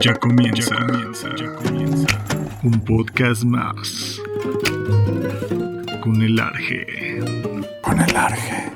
Ya comienza, ya comienza, ya comienza. Un podcast más. Con el Arge. Con el Arge.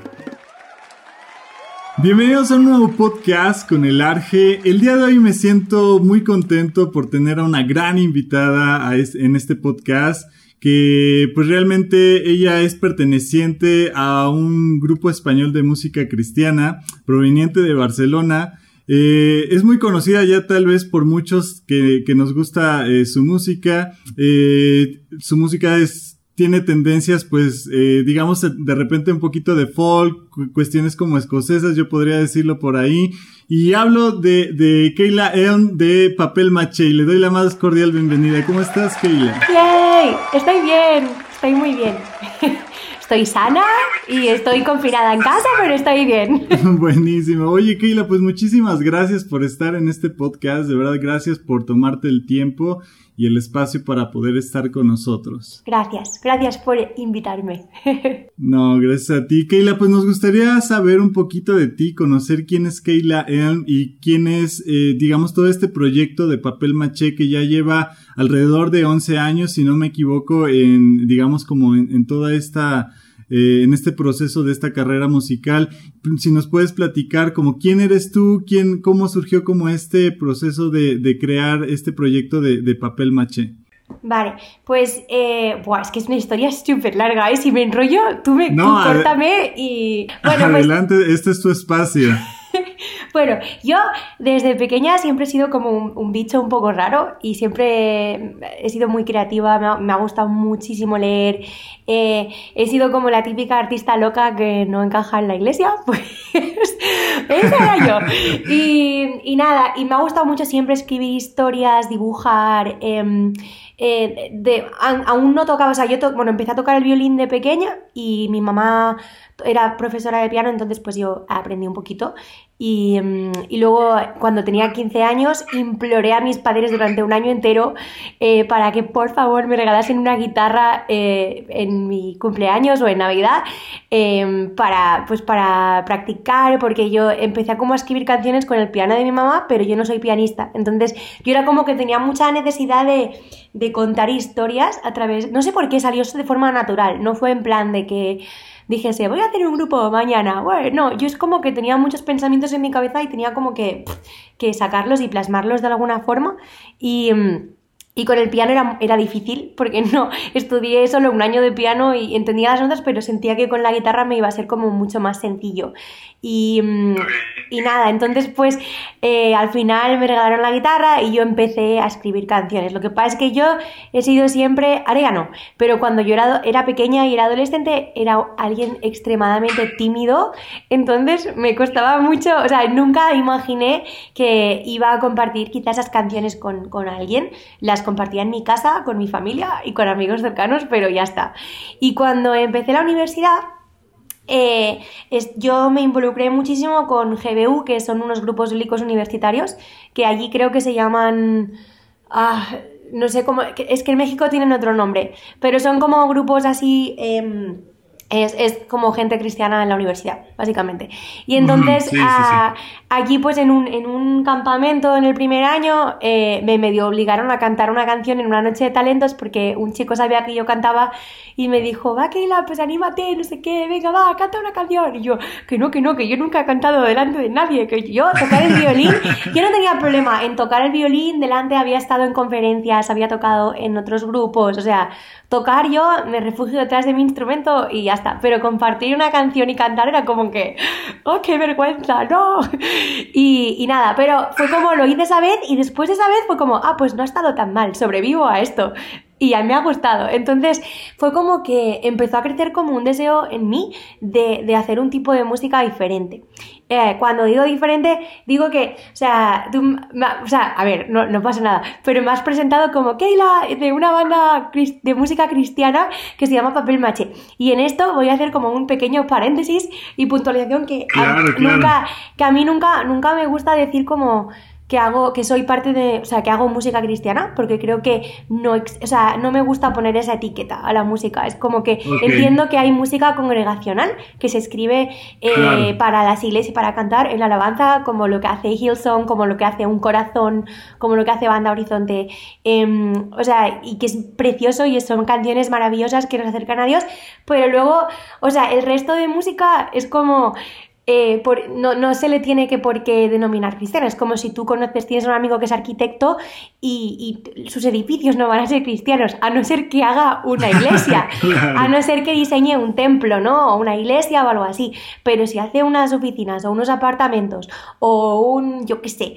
Bienvenidos a un nuevo podcast con el Arge. El día de hoy me siento muy contento por tener a una gran invitada en este podcast que pues realmente ella es perteneciente a un grupo español de música cristiana proveniente de Barcelona. Eh, es muy conocida ya tal vez por muchos que, nos gusta eh, su música. Eh, su música es tiene tendencias, pues, eh, digamos, de repente un poquito de folk, cuestiones como escocesas, yo podría decirlo por ahí. Y hablo de, de Keila Elm de Papel Maché y le doy la más cordial bienvenida. ¿Cómo estás, Keila? ¡Yay! Estoy bien, estoy muy bien. estoy sana y estoy confinada en casa, pero estoy bien. Buenísimo. Oye, Keila, pues muchísimas gracias por estar en este podcast. De verdad, gracias por tomarte el tiempo y el espacio para poder estar con nosotros. Gracias, gracias por invitarme. no, gracias a ti, Keila. Pues nos gustaría saber un poquito de ti, conocer quién es Keila Elm y quién es, eh, digamos, todo este proyecto de papel maché que ya lleva alrededor de 11 años, si no me equivoco, en, digamos, como en toda esta eh, en este proceso de esta carrera musical. Si nos puedes platicar como quién eres tú, quién, cómo surgió como este proceso de, crear este proyecto de, papel maché. Vale, pues, eh, es que es una historia súper larga, ¿eh? Si me enrollo, tú me no, córtame y... Bueno, pues Adelante, este es tu espacio. bueno, yo desde pequeña siempre he sido como un, bicho un poco raro y siempre he sido muy creativa, me ha, gustado muchísimo leer, eh, he sido como la típica artista loca que no encaja en la iglesia, pues esa era yo. Y, nada, y me ha gustado mucho siempre escribir historias, dibujar. Em, eh, aún no tocaba, o sea, yo bueno, empecé a tocar el violín de pequeña y mi mamá era profesora de piano, entonces pues yo aprendí un poquito. Y, mm, y, luego cuando tenía 15 años imploré a mis padres durante un año entero eh, para que por favor me regalasen una guitarra eh, en mi cumpleaños o en Navidad em, para, pues para practicar, porque yo empecé como a escribir canciones con el piano de mi mamá, pero yo no soy pianista. Entonces yo era como que tenía mucha necesidad de, de contar historias a través, no sé por qué salió de forma natural, no fue en plan de que dijese, voy a hacer un grupo mañana. Bueno, no, yo es como que tenía muchos pensamientos en mi cabeza y tenía como que, que sacarlos y plasmarlos de alguna forma. Y. Y con el piano era, era, difícil porque no estudié solo un año de piano y entendía las notas, pero sentía que con la guitarra me iba a ser como mucho más sencillo. Y, mm, y nada, entonces pues eh, al final me regalaron la guitarra y yo empecé a escribir canciones. Lo que pasa es que yo he sido siempre arégano, pero cuando yo era, era pequeña y era adolescente era alguien extremadamente tímido, entonces me costaba mucho, o sea, nunca imaginé que iba a compartir quizás esas canciones con, con alguien. Las compartía en mi casa, con mi familia y con amigos cercanos, pero ya está. Y cuando empecé la universidad, eh, yo me involucré muchísimo con GBU, que son unos grupos lílicos universitarios, que allí creo que se llaman... Ah, no sé cómo... Es que en México tienen otro nombre, pero son como grupos así... Em, es, como gente cristiana en la universidad, básicamente. Y entonces, aquí pues en un, en un, campamento en el primer año, eh, me medio obligaron a cantar una canción en una noche de talentos porque un chico sabía que yo cantaba y me dijo, va Keila, pues anímate, no sé qué, venga, va, canta una canción. Y yo, que no, que no, que yo nunca he cantado delante de nadie, que yo tocar el violín, yo no tenía problema en tocar el violín, delante había estado en conferencias, había tocado en otros grupos, o sea, tocar yo me refugio detrás de mi instrumento y ya está. Pero compartir una canción y cantar era como que, ¡oh, qué vergüenza! ¡No! Y, nada, pero fue como lo hice esa vez y después de esa vez fue como, ah, pues no ha estado tan mal, sobrevivo a esto y ya me ha gustado. Entonces fue como que empezó a crecer como un deseo en mí de, hacer un tipo de música diferente. Eh, cuando digo diferente, digo que, o sea, tú, o sea a ver, no, no, pasa nada, pero me has presentado como Keila de una banda de música cristiana que se llama Papel Mache. Y en esto voy a hacer como un pequeño paréntesis y puntualización que, nunca, que a mí nunca, nunca me gusta decir como que hago, que soy parte de, o sea, que hago música cristiana, porque creo que no, o sea, no me gusta poner esa etiqueta a la música. Es como que entiendo que hay música congregacional que se escribe eh, para las iglesias y para cantar en la alabanza, como lo que hace Hillsong, como lo que hace Un Corazón, como lo que hace Banda Horizonte. Em, o sea, y que es precioso y son canciones maravillosas que nos acercan a Dios, pero luego, o sea, el resto de música es como eh, no, se le tiene que por qué denominar cristiana. Es como si tú conoces, tienes un amigo que es arquitecto y, sus edificios no van a ser cristianos, a no ser que haga una iglesia, a no ser que diseñe un templo, ¿no? O una iglesia o algo así. Pero si hace unas oficinas o unos apartamentos o un, yo qué sé,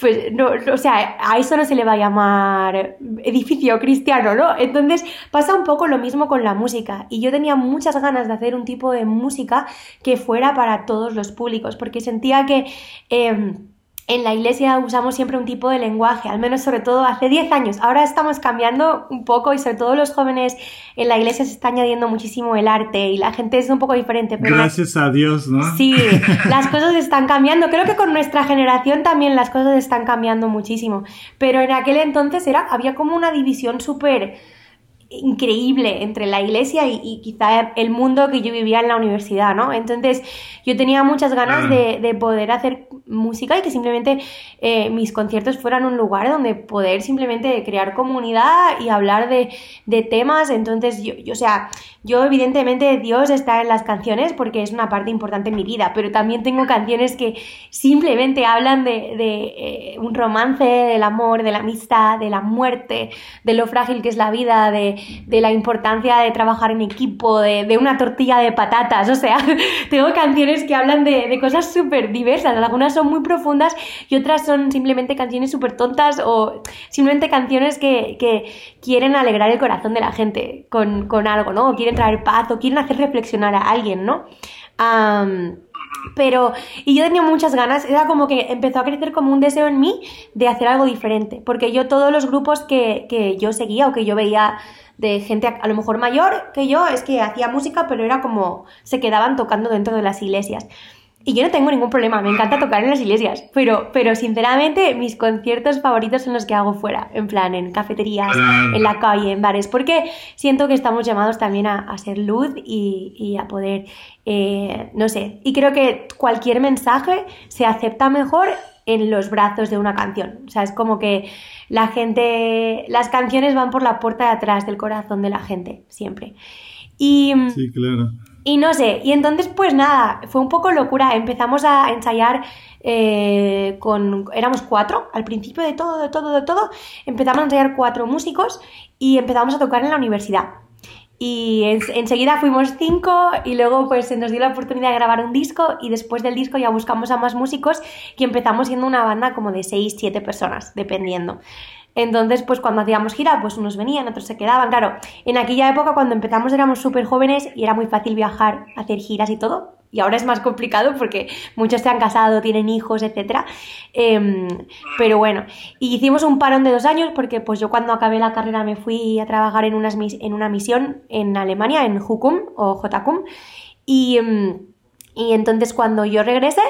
pues no, o sea, a eso no se le va a llamar edificio cristiano, ¿no? Entonces pasa un poco lo mismo con la música. Y yo tenía muchas ganas de hacer un tipo de música que fuera para todos los públicos, porque sentía que em, en la iglesia usamos siempre un tipo de lenguaje, al menos sobre todo hace 10 años. Ahora estamos cambiando un poco y sobre todo los jóvenes en la iglesia se está añadiendo muchísimo el arte y la gente es un poco diferente. Pero Gracias a Dios, ¿no? Sí, las cosas están cambiando. Creo que con nuestra generación también las cosas están cambiando muchísimo. Pero en aquel entonces era, había como una división súper increíble entre la iglesia y, quizá el mundo que yo vivía en la universidad, ¿no? Entonces yo tenía muchas ganas de, de poder hacer música y que simplemente eh, mis conciertos fueran un lugar donde poder simplemente crear comunidad y hablar de, de temas. Entonces yo, yo, o sea, yo evidentemente Dios está en las canciones porque es una parte importante en mi vida, pero también tengo canciones que simplemente hablan de, de eh, un romance, del amor, de la amistad, de la muerte, de lo frágil que es la vida, de de la importancia de trabajar en equipo, de, una tortilla de patatas, o sea, tengo canciones que hablan de, cosas súper diversas, algunas son muy profundas y otras son simplemente canciones súper tontas o simplemente canciones que, quieren alegrar el corazón de la gente con, algo, ¿no? O quieren traer paz o quieren hacer reflexionar a alguien, ¿no? Pero, y yo tenía muchas ganas, era como que empezó a crecer como un deseo en mí de hacer algo diferente, porque yo todos los grupos que, que yo seguía o que yo veía de gente a, lo mejor mayor que yo, es que hacía música, pero era como se quedaban tocando dentro de las iglesias. Y yo no tengo ningún problema, me encanta tocar en las iglesias, pero, pero sinceramente mis conciertos favoritos son los que hago fuera, en plan, en cafeterías, en la calle, en bares, porque siento que estamos llamados también a, ser luz y, a poder, eh, no sé, y creo que cualquier mensaje se acepta mejor en los brazos de una canción. O sea, es como que la gente, las canciones van por la puerta de atrás del corazón de la gente, siempre. Y, sí, claro. Y no sé, y entonces pues nada, fue un poco locura. Empezamos a ensayar eh, con, éramos cuatro, al principio de todo, de todo, de todo, empezamos a ensayar cuatro músicos y empezamos a tocar en la universidad. Y enseguida fuimos cinco y luego pues se nos dio la oportunidad de grabar un disco y después del disco ya buscamos a más músicos y empezamos siendo una banda como de seis, siete personas, dependiendo. Entonces, pues cuando hacíamos gira, pues unos venían, otros se quedaban. Claro, en aquella época cuando empezamos éramos súper jóvenes y era muy fácil viajar, hacer giras y todo y ahora es más complicado porque muchos se han casado, tienen hijos, etc. Em, pero bueno, hicimos un parón de dos años porque pues yo cuando acabé la carrera me fui a trabajar en, en una misión en Alemania, en Hukum o Jotakum, y... Em, y entonces cuando yo regresé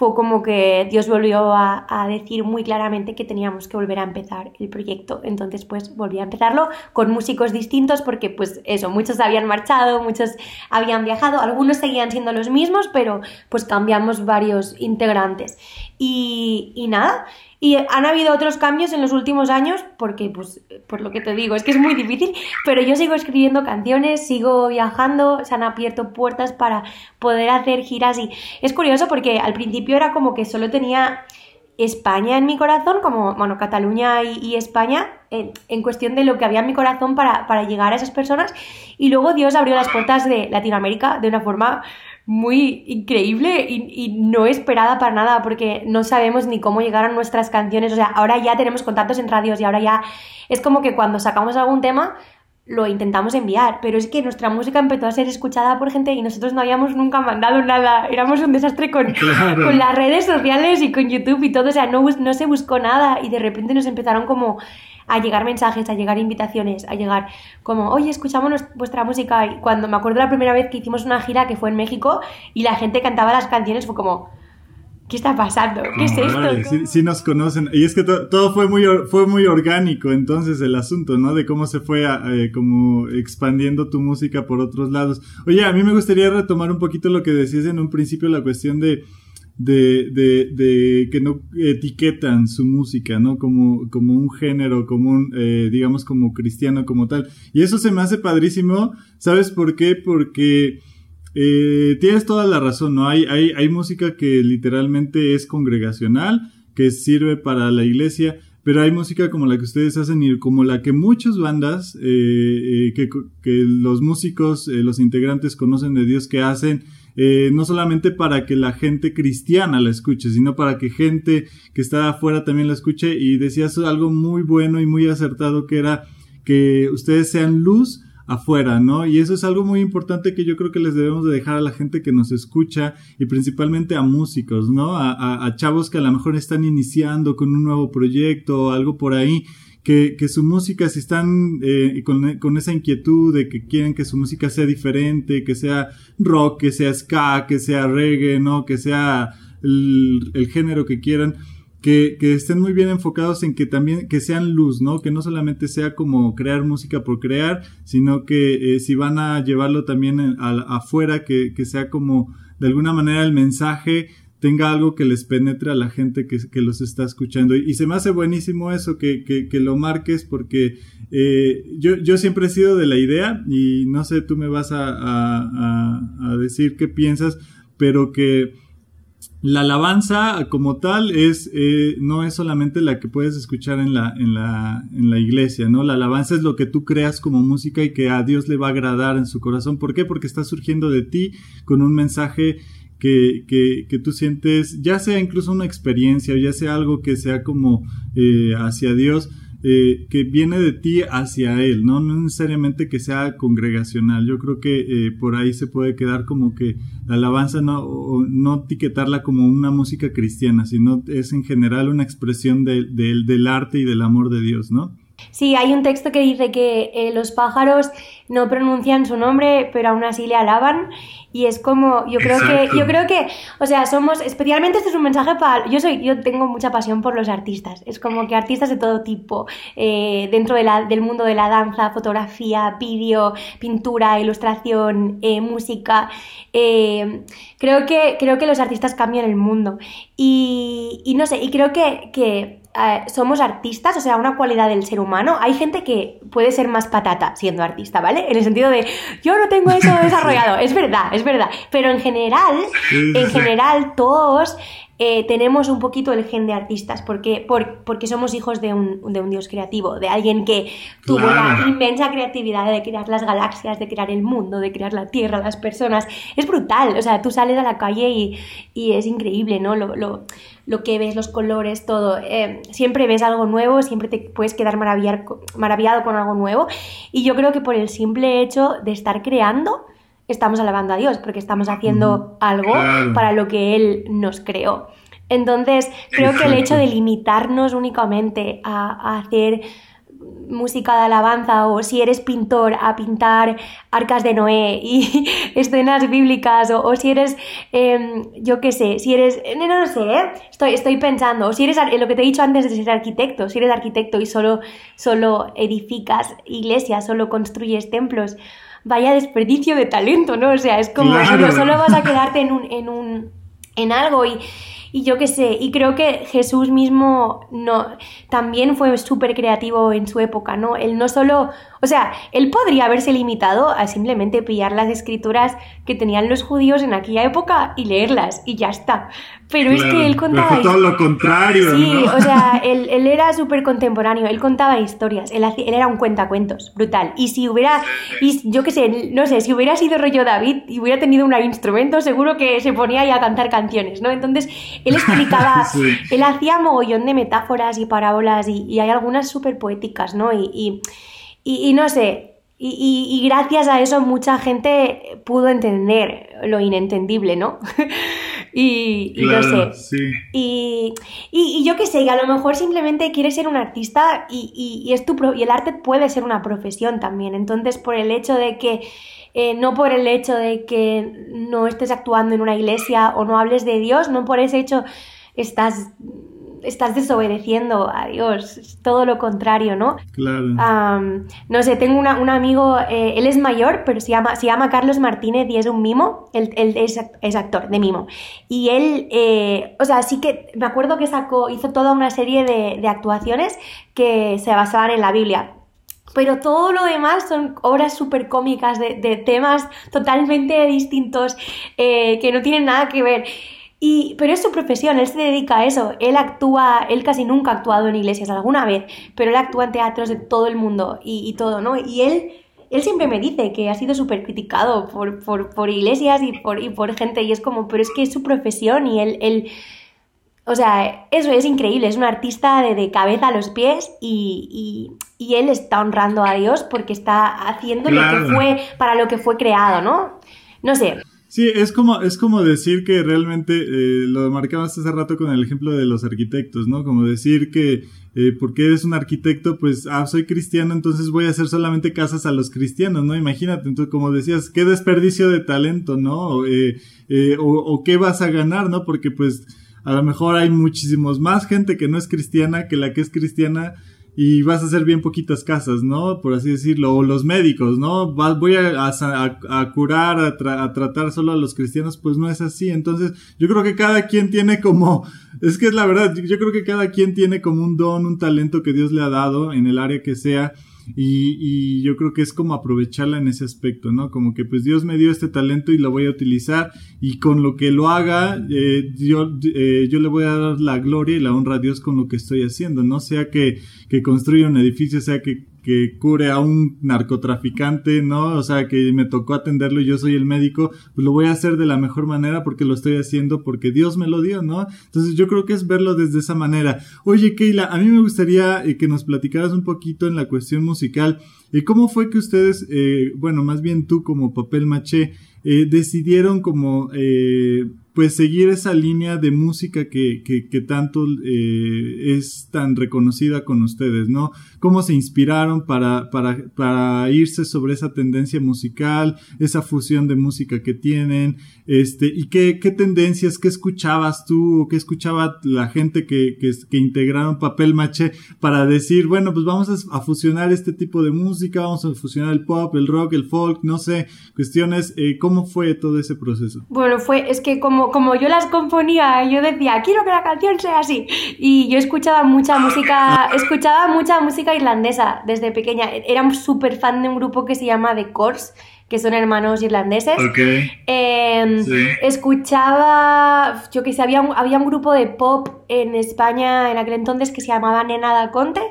fue como que Dios volvió a, decir muy claramente que teníamos que volver a empezar el proyecto. Entonces pues volví a empezarlo con músicos distintos porque pues eso, muchos habían marchado, muchos habían viajado, algunos seguían siendo los mismos, pero pues cambiamos varios integrantes. Y, nada, y han habido otros cambios en los últimos años, porque, pues, por lo que te digo, es que es muy difícil, pero yo sigo escribiendo canciones, sigo viajando, se han abierto puertas para poder hacer giras y es curioso porque al principio era como que solo tenía España en mi corazón, como, bueno, Cataluña y, España, en, cuestión de lo que había en mi corazón para, para llegar a esas personas, y luego Dios abrió las puertas de Latinoamérica de una forma muy increíble y, no esperada para nada porque no sabemos ni cómo llegar a nuestras canciones. O sea, ahora ya tenemos contactos en radios y ahora ya es como que cuando sacamos algún tema lo intentamos enviar, pero es que nuestra música empezó a ser escuchada por gente y nosotros no habíamos nunca mandado nada, éramos un desastre con, con las redes sociales y con YouTube y todo, o sea, no, no se buscó nada y de repente nos empezaron como a llegar mensajes, a llegar invitaciones, a llegar como, oye, escuchamos vuestra música. Y cuando me acuerdo la primera vez que hicimos una gira que fue en México y la gente cantaba las canciones, fue como, ¿qué está pasando? ¿Qué es esto? Sí, nos conocen. Y es que todo fue muy, fue muy orgánico entonces el asunto, ¿no? De cómo se fue eh, como expandiendo tu música por otros lados. Oye, a mí me gustaría retomar un poquito lo que decías en un principio, la cuestión de, de, de, de que no etiquetan su música, ¿no? Como, como un género, como un, eh, digamos, como cristiano, como tal. Y eso se me hace padrísimo. ¿Sabes por qué? Porque eh, tienes toda la razón, ¿no? Hay, hay, hay música que literalmente es congregacional, que sirve para la iglesia, pero hay música como la que ustedes hacen y como la que muchas bandas, eh, eh, que, que, los músicos, los integrantes conocen de Dios que hacen, eh, no solamente para que la gente cristiana la escuche, sino para que gente que está afuera también la escuche y decías algo muy bueno y muy acertado que era que ustedes sean luz afuera, ¿no? Y eso es algo muy importante que yo creo que les debemos de dejar a la gente que nos escucha y principalmente a músicos, ¿no? A, chavos que a lo mejor están iniciando con un nuevo proyecto o algo por ahí. Que, que su música, si están eh, con, con, esa inquietud de que quieren que su música sea diferente, que sea rock, que sea ska, que sea reggae, ¿no? Que sea el, el género que quieran, que, que, estén muy bien enfocados en que también que sean luz, ¿no? Que no solamente sea como crear música por crear, sino que eh, si van a llevarlo también afuera, que, que, sea como de alguna manera el mensaje tenga algo que les penetre a la gente que, que los está escuchando. Y, se me hace buenísimo eso, que, que lo marques, porque eh, yo, yo siempre he sido de la idea, y no sé, tú me vas a, a, a decir qué piensas, pero que la alabanza como tal es eh, no es solamente la que puedes escuchar en la, en, la, en la iglesia, ¿no? La alabanza es lo que tú creas como música y que a Dios le va a agradar en su corazón. ¿Por qué? Porque está surgiendo de ti con un mensaje que, que, que tú sientes, ya sea incluso una experiencia, o ya sea algo que sea como eh, hacia Dios, eh, que viene de ti hacia él, ¿no? No necesariamente que sea congregacional. Yo creo que eh, por ahí se puede quedar como que la alabanza no, no etiquetarla como una música cristiana, sino es en general una expresión del arte y del amor de Dios, ¿no? Sí, hay un texto que dice que eh, los pájaros no pronuncian su nombre, pero aún así le alaban. Y es como, yo creo que, yo creo que, o sea, somos, especialmente este es un mensaje para, yo soy, yo tengo mucha pasión por los artistas. Es como que artistas de todo tipo, eh, dentro de la, del mundo de la danza, fotografía, vídeo, pintura, ilustración, eh, música. creo que, creo que los artistas cambian el mundo. Y, y no sé, y creo que, que eh, somos artistas, o sea, una cualidad del ser humano. Hay gente que puede ser más patata siendo artista, ¿vale? En el sentido de, yo no tengo eso desarrollado. es verdad, es verdad. Pero en general, en general, todos eh, tenemos un poquito el gen de artistas, porque, porque somos hijos de un, de un, Dios creativo, de alguien que tuvo la inmensa creatividad de crear las galaxias, de crear el mundo, de crear la Tierra, las personas. Es brutal, o sea, tú sales a la calle y, y es increíble, ¿no? Lo, lo, lo, que ves, los colores, todo. Eh, siempre ves algo nuevo, siempre te puedes quedar maravillado con algo nuevo. Y yo creo que por el simple hecho de estar creando, estamos alabando a Dios, porque estamos haciendo algo para lo que Él nos creó. Entonces, creo que el hecho de limitarnos únicamente a, hacer música de alabanza o si eres pintor a pintar arcas de Noé y escenas bíblicas o, si eres, em, yo qué sé, si eres, no, no, sé, ¿eh? estoy, estoy pensando, o si eres lo que te he dicho antes de ser arquitecto, si eres arquitecto y solo, solo edificas iglesias, solo construyes templos, vaya desperdicio de talento, ¿no? O sea, es como solo, vas a quedarte en un, en un en algo y, y yo qué sé, y creo que Jesús mismo no, también fue súper creativo en su época, ¿no? Él no solo o sea, él podría haberse limitado a simplemente pillar las escrituras que tenían los judíos en aquella época y leerlas y ya está. Pero es que él contaba... todo lo contrario. Sí, o sea, él, era súper contemporáneo, él contaba historias, él, era un cuentacuentos, brutal. Y si hubiera, y yo qué sé, no sé, si hubiera sido rollo David y hubiera tenido un instrumento, seguro que se ponía ahí a cantar canciones, ¿no? Entonces, él explicaba, él hacía mogollón de metáforas y parábolas y, hay algunas súper poéticas, ¿no? y y, no sé, y, gracias a eso mucha gente pudo entender lo inentendible, ¿no? Y, y no sé. Y, y, yo qué sé, que a lo mejor simplemente quieres ser un artista y, y, es tu y el arte puede ser una profesión también. Entonces, por el hecho de que eh, no por el hecho de que no estés actuando en una iglesia o no hables de Dios, no por ese hecho estás estás desobedeciendo a Dios, todo lo contrario, ¿no? Claro. no sé, tengo un amigo, eh, él es mayor, pero se llama, se llama Carlos Martínez y es un mimo, él, es, actor de mimo. Y él, eh, o sea, sí que me acuerdo que sacó, hizo toda una serie de, actuaciones que se basaban en la Biblia. Pero todo lo demás son obras súper cómicas de, temas totalmente distintos eh, que no tienen nada que ver. Y, pero es su profesión, él se dedica a eso. Él actúa, él casi nunca ha actuado en iglesias alguna vez, pero él actúa en teatros de todo el mundo y, todo, ¿no? Y él, él siempre me dice que ha sido súper criticado por, por, por, iglesias y por, y por gente, y es como, pero es que es su profesión y él, él o sea, eso es increíble, es un artista de, cabeza a los pies y, y, y, él está honrando a Dios porque está haciendo lo que fue, para lo que fue creado, ¿no? No sé. Sí, es como, es como decir que realmente, eh, lo marcabas hace rato con el ejemplo de los arquitectos, ¿no? Como decir que eh, porque eres un arquitecto, pues, ah, soy cristiano, entonces voy a hacer solamente casas a los cristianos, ¿no? Imagínate, entonces, como decías, qué desperdicio de talento, ¿no? Eh, eh, o, o qué vas a ganar, ¿no? Porque, pues, a lo mejor hay muchísimos más gente que no es cristiana que la que es cristiana y vas a hacer bien poquitas casas, ¿no? Por así decirlo, o los médicos, ¿no? voy a, a, curar, a, tratar solo a los cristianos, pues no es así. Entonces, yo creo que cada quien tiene como, es que es la verdad, yo creo que cada quien tiene como un don, un talento que Dios le ha dado en el área que sea y, y, yo creo que es como aprovecharla en ese aspecto, ¿no? Como que pues Dios me dio este talento y lo voy a utilizar y con lo que lo haga, eh, yo, eh, yo le voy a dar la gloria y la honra a Dios con lo que estoy haciendo, ¿no? Sea que, que construya un edificio, sea que que cure a un narcotraficante, ¿no? O sea, que me tocó atenderlo y yo soy el médico, pues lo voy a hacer de la mejor manera porque lo estoy haciendo porque Dios me lo dio, ¿no? Entonces yo creo que es verlo desde esa manera. Oye, Keila, a mí me gustaría eh, que nos platicaras un poquito en la cuestión musical. ¿Y cómo fue que ustedes, eh, bueno, más bien tú como papel maché, eh, decidieron como pues seguir esa línea de música que, que, que tanto eh, es tan reconocida con ustedes, ¿no? ¿Cómo se inspiraron para, para, para irse sobre esa tendencia musical, esa fusión de música que tienen, este, y qué, qué tendencias, qué escuchabas tú, qué escuchaba la gente que, que, que integraron Papel Maché para decir, bueno, pues vamos a, fusionar este tipo de música, vamos a fusionar el pop, el rock, el folk, no sé, cuestiones, eh, ¿cómo fue todo ese proceso? Bueno, fue, es que como como, yo las componía, yo decía, quiero que la canción sea así. Y yo escuchaba mucha música, escuchaba mucha música irlandesa desde pequeña. Era un súper fan de un grupo que se llama The Course, que son hermanos irlandeses. Em, escuchaba, yo que sé, había un, había un grupo de pop en España en aquel entonces que se llamaba Nena da Conte,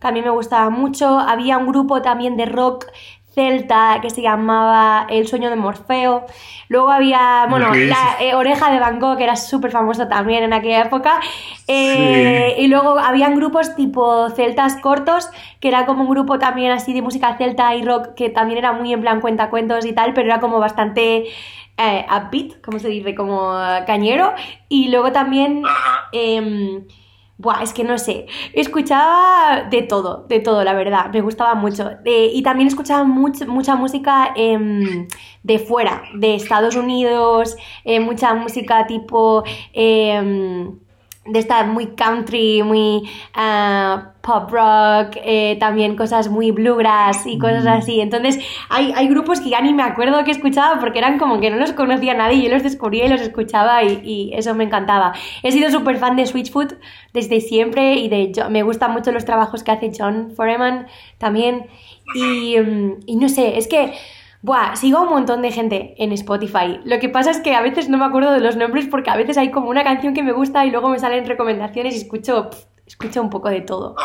que a mí me gustaba mucho. Había un grupo también de rock celta que se llamaba El sueño de Morfeo. Luego había, bueno, la eh, oreja de Van Gogh, que era súper famoso también en aquella época. Eh, y luego habían grupos tipo celtas cortos, que era como un grupo también así de música celta y rock, que también era muy en plan cuentacuentos y tal, pero era como bastante eh, upbeat, como se dice, como cañero. Y luego también... Buah, es que no sé. Escuchaba de todo, de todo, la verdad. Me gustaba mucho. y también escuchaba mucha música em, de fuera, de Estados Unidos, eh, mucha música tipo. De esta muy country, muy ah, pop rock, eh, también cosas muy bluegrass y cosas así. Entonces hay, hay, grupos que ya ni me acuerdo que escuchaba porque eran como que no los conocía nadie, yo los descubría y los escuchaba y, eso me encantaba. He sido súper fan de Switchfoot desde siempre y de me gustan mucho los trabajos que hace John Foreman también y, mm, y no sé, es que... Buah, sigo a un montón de gente en Spotify. Lo que pasa es que a veces no me acuerdo de los nombres porque a veces hay como una canción que me gusta y luego me salen recomendaciones y escucho, escucho un poco de todo.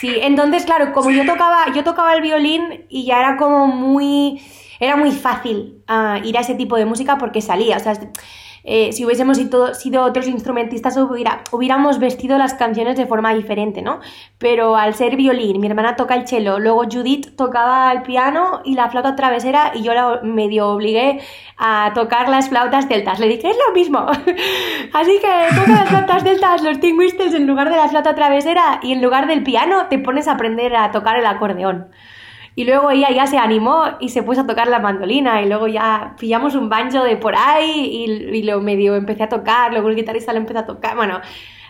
Sí, entonces claro, como yo tocaba, yo tocaba el violín y ya era como muy, era muy fácil ah, ir a ese tipo de música porque salía, o sea, eh, si hubiésemos sido, otros instrumentistas hubiéramos vestido las canciones de forma diferente, ¿no? Pero al ser violín, mi hermana toca el cello, luego Judith tocaba el piano y la flauta travesera y yo la medio obligué a tocar las flautas celtas. Le dije, es lo mismo. Así que toca las flautas celtas, los ting en lugar de la flauta travesera y en lugar del piano te pones a aprender a tocar el acordeón. Y luego ella ya se animó y se puso a tocar la mandolina y luego ya pillamos un banjo de por ahí y, lo medio empecé a tocar, luego el guitarrista lo empezó a tocar, bueno,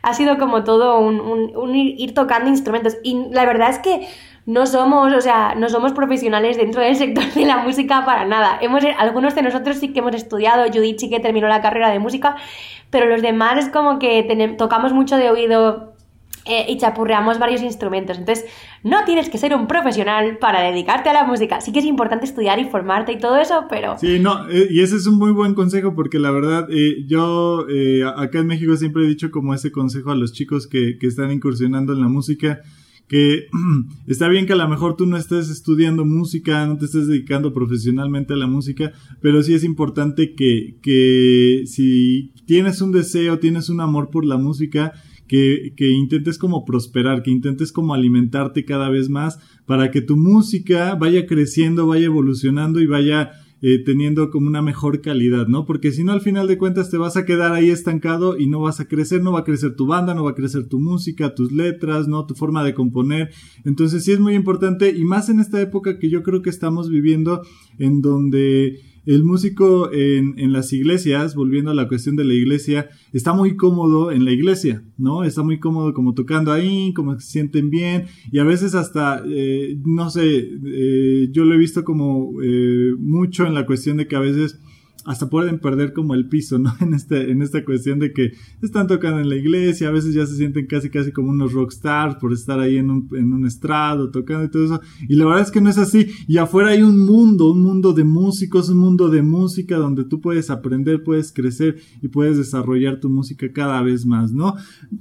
ha sido como todo un, un, ir tocando instrumentos y la verdad es que no somos, o sea, no somos profesionales dentro del sector de la música para nada. Hemos, algunos de nosotros sí que hemos estudiado, Judith sí que terminó la carrera de música, pero los demás es como que tocamos mucho de oído eh, y chapurreamos varios instrumentos. Entonces, no tienes que ser un profesional para dedicarte a la música. Sí que es importante estudiar y formarte y todo eso, pero... Sí, no, eh, y ese es un muy buen consejo porque la verdad, eh, yo acá en México siempre he dicho como ese consejo a los chicos que, que están incursionando en la música que está bien que a lo mejor tú no estés estudiando música, no te estés dedicando profesionalmente a la música, pero sí es importante que, que si tienes un deseo, tienes un amor por la música, que, que intentes como prosperar, que intentes como alimentarte cada vez más para que tu música vaya creciendo, vaya evolucionando y vaya eh, teniendo como una mejor calidad, ¿no? Porque si no, al final de cuentas te vas a quedar ahí estancado y no vas a crecer, no va a crecer tu banda, no va a crecer tu música, tus letras, ¿no? Tu forma de componer. Entonces sí es muy importante y más en esta época que yo creo que estamos viviendo en donde el músico en, las iglesias, volviendo a la cuestión de la iglesia, está muy cómodo en la iglesia, ¿no? Está muy cómodo como tocando ahí, como se sienten bien, y a veces hasta, eh, no sé, eh, yo lo he visto como eh, mucho en la cuestión de que a veces hasta pueden perder como el piso, ¿no? En, este, en esta cuestión de que están tocando en la iglesia, a veces ya se sienten casi casi como unos rockstars por estar ahí en un, en un estrado tocando y todo eso. Y la verdad es que no es así. Y afuera hay un mundo, un mundo de músicos, un mundo de música donde tú puedes aprender, puedes crecer y puedes desarrollar tu música cada vez más, ¿no?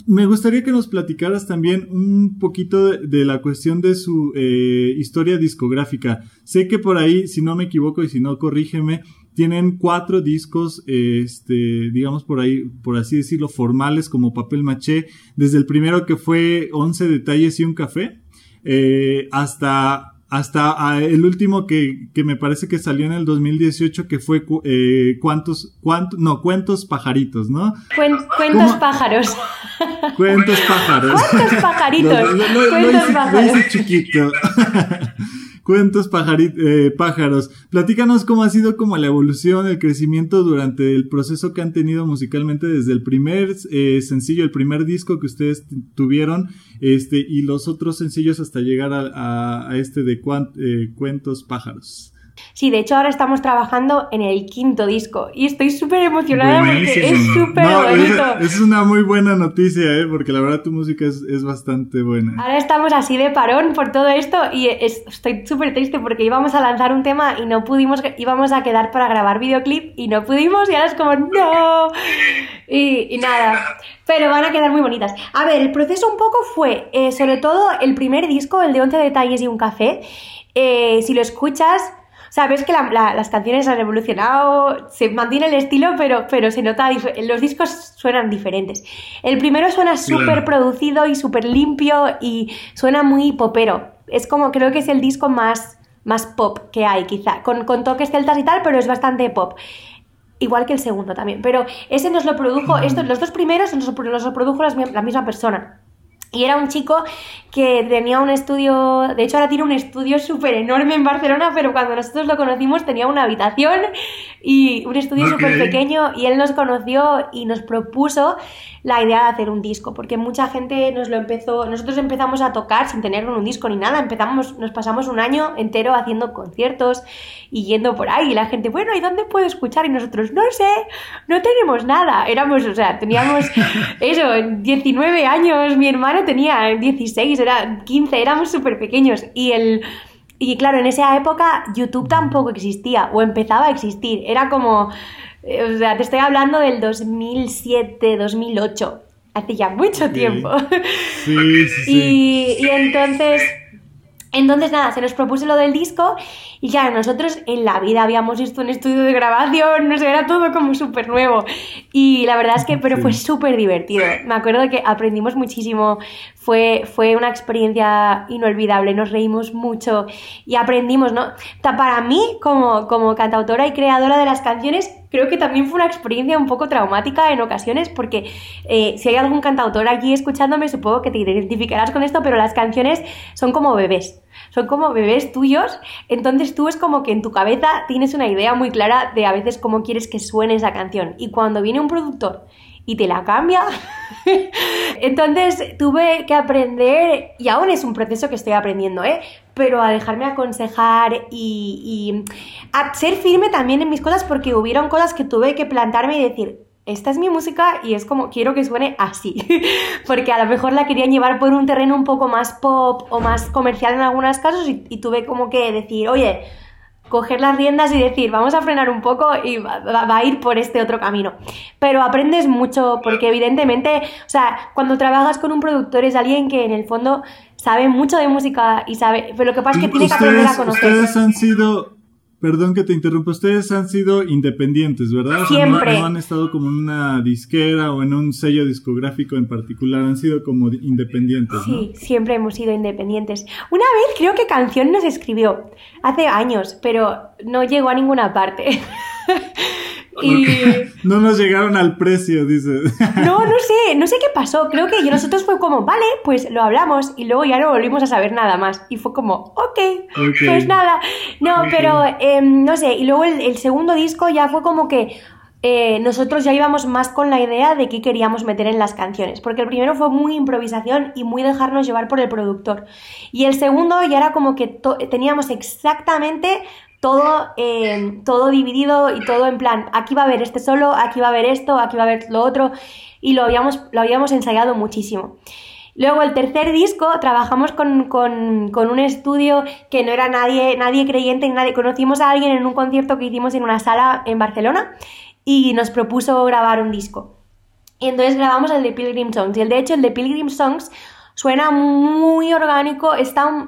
Me gustaría que nos platicaras también un poquito de, la cuestión de su eh, historia discográfica. Sé que por ahí, si no me equivoco y si no, corrígeme, tienen cuatro discos, este, digamos por ahí, por así decirlo, formales como papel maché, desde el primero que fue 11 detalles y un café, eh, hasta hasta ah, el último que, que, me parece que salió en el 2018, que fue eh, cuántos, cuántos, no, cuentos pajaritos, ¿no? cuentos pájaros. Cuentos pájaros. Cuentos pajaritos. cuentos pájaros. chiquito. Cuentos eh, pájaros. Platícanos cómo ha sido como la evolución, el crecimiento durante el proceso que han tenido musicalmente desde el primer eh, sencillo, el primer disco que ustedes tuvieron, este, y los otros sencillos hasta llegar a, este de eh, Cuentos pájaros. Sí, de hecho ahora estamos trabajando en el quinto disco y estoy súper emocionada porque es súper bonito. Es, una muy buena noticia, ¿eh? porque la verdad tu música es, bastante buena. Ahora estamos así de parón por todo esto y estoy súper triste porque íbamos a lanzar un tema y no pudimos, íbamos a quedar para grabar videoclip y no pudimos y ahora es como no. Y, nada, pero van a quedar muy bonitas. A ver, el proceso un poco fue, eh, sobre todo el primer disco, el de 11 detalles y un café. Eh, si lo escuchas Sabes que las canciones han evolucionado, se mantiene el estilo, pero, pero se nota, los discos suenan diferentes. El primero suena súper producido y súper limpio y suena muy popero. Es como, creo que es el disco más, más pop que hay, quizá, con, con toques celtas y tal, pero es bastante pop igual que el segundo también. Pero ese nos lo produjo, estos, los dos primeros nos, los produjo la misma persona. Y era un chico que tenía un estudio, de hecho ahora tiene un estudio súper enorme en Barcelona, pero cuando nosotros lo conocimos tenía una habitación y un estudio súper pequeño y él nos conoció y nos propuso la idea de hacer un disco, porque mucha gente nos lo empezó, nosotros empezamos a tocar sin tener un disco ni nada, empezamos, nos pasamos un año entero haciendo conciertos y yendo por ahí, y la gente, bueno, ¿y dónde puedo escuchar? Y nosotros, no sé, no tenemos nada, éramos, o sea, teníamos eso, 19 años, mi tenía 16, era 15, éramos súper pequeños, y el... Y claro, en esa época YouTube tampoco existía, o empezaba a existir. Era como, eh, o sea, te estoy hablando del 2007, 2008. Hace ya mucho tiempo. Sí, sí, sí. Y entonces... Entonces, nada, se nos propuso lo del disco Y claro, nosotros en la vida habíamos visto un estudio de grabación, no sé, era todo como súper nuevo. Y la verdad es que, pero fue súper divertido. Me acuerdo que aprendimos muchísimo, fue, fue una experiencia inolvidable, nos reímos mucho y aprendimos, ¿no? Para mí, como, como cantautora y creadora de las canciones, creo que también fue una experiencia un poco traumática en ocasiones, porque eh, si hay algún cantautor aquí escuchándome, supongo que te identificarás con esto, pero las canciones son como bebés. Son como bebés tuyos, entonces tú es como que en tu cabeza tienes una idea muy clara de a veces cómo quieres que suene esa canción. Y cuando viene un productor y te la cambia. Entonces tuve que aprender, y aún es un proceso que estoy aprendiendo, ¿eh? Pero a dejarme aconsejar y, a ser firme también en mis cosas porque hubieron cosas que tuve que plantarme y decir, esta es mi música y es como quiero que suene así. Porque a lo mejor la querían llevar por un terreno un poco más pop o más comercial en algunos casos y, y tuve como que decir, oye, coger las riendas y decir, vamos a frenar un poco y va, a ir por este otro camino. Pero aprendes mucho porque evidentemente, o sea, cuando trabajas con un productor es alguien que en el fondo sabe mucho de música y sabe, pero lo que pasa es que tiene que aprender a conocer. Ustedes han sido Perdón que te interrumpa, ustedes han sido independientes, ¿verdad? Siempre. no, han estado como en una disquera o en un sello discográfico en particular, han sido como independientes. Sí, siempre hemos sido independientes. Una vez creo que Canción nos escribió, hace años, pero no llegó a ninguna parte. Y... No nos llegaron al precio, dice. No, no sé, no sé qué pasó. Creo que nosotros fue como, vale, pues lo hablamos y luego ya no volvimos a saber nada más. Y fue como, ok, pues nada. No, pero em, no sé. Y luego el, segundo disco ya fue como que eh, nosotros ya íbamos más con la idea de qué queríamos meter en las canciones, porque el primero fue muy improvisación y muy dejarnos llevar por el productor. Y el segundo ya era como que teníamos exactamente todo, eh, todo dividido y todo en plan, aquí va a haber este solo, aquí va a haber esto, aquí va a haber lo otro, y lo habíamos, lo habíamos ensayado muchísimo. Luego el tercer disco trabajamos con, un estudio que no era nadie, nadie creyente, nadie. Conocimos a alguien en un concierto que hicimos en una sala en Barcelona y nos propuso grabar un disco. Y entonces grabamos el de Pilgrim Songs. Y el de hecho el de Pilgrim Songs suena muy orgánico, está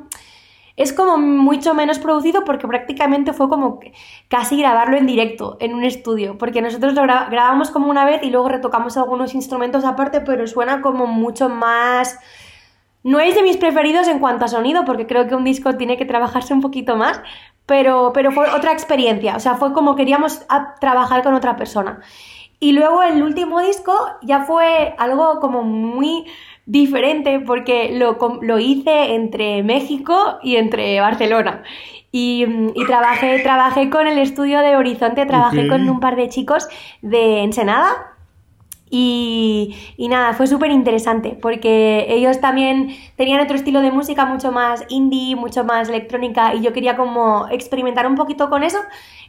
es como mucho menos producido porque prácticamente fue como casi grabarlo en directo, en un estudio, porque nosotros lo grabamos como una vez y luego retocamos algunos instrumentos aparte, pero suena como mucho más... No es de mis preferidos en cuanto a sonido, porque creo que un disco tiene que trabajarse un poquito más, pero, pero fue otra experiencia, o sea, fue como queríamos trabajar con otra persona. Y luego el último disco ya fue algo como muy diferente porque lo, lo hice entre México y entre Barcelona. Y, trabajé, trabajé con el estudio de Horizonte, trabajé con un par de chicos de Ensenada. Y, nada, fue súper interesante porque ellos también tenían otro estilo de música mucho más indie, mucho más electrónica y yo quería como experimentar un poquito con eso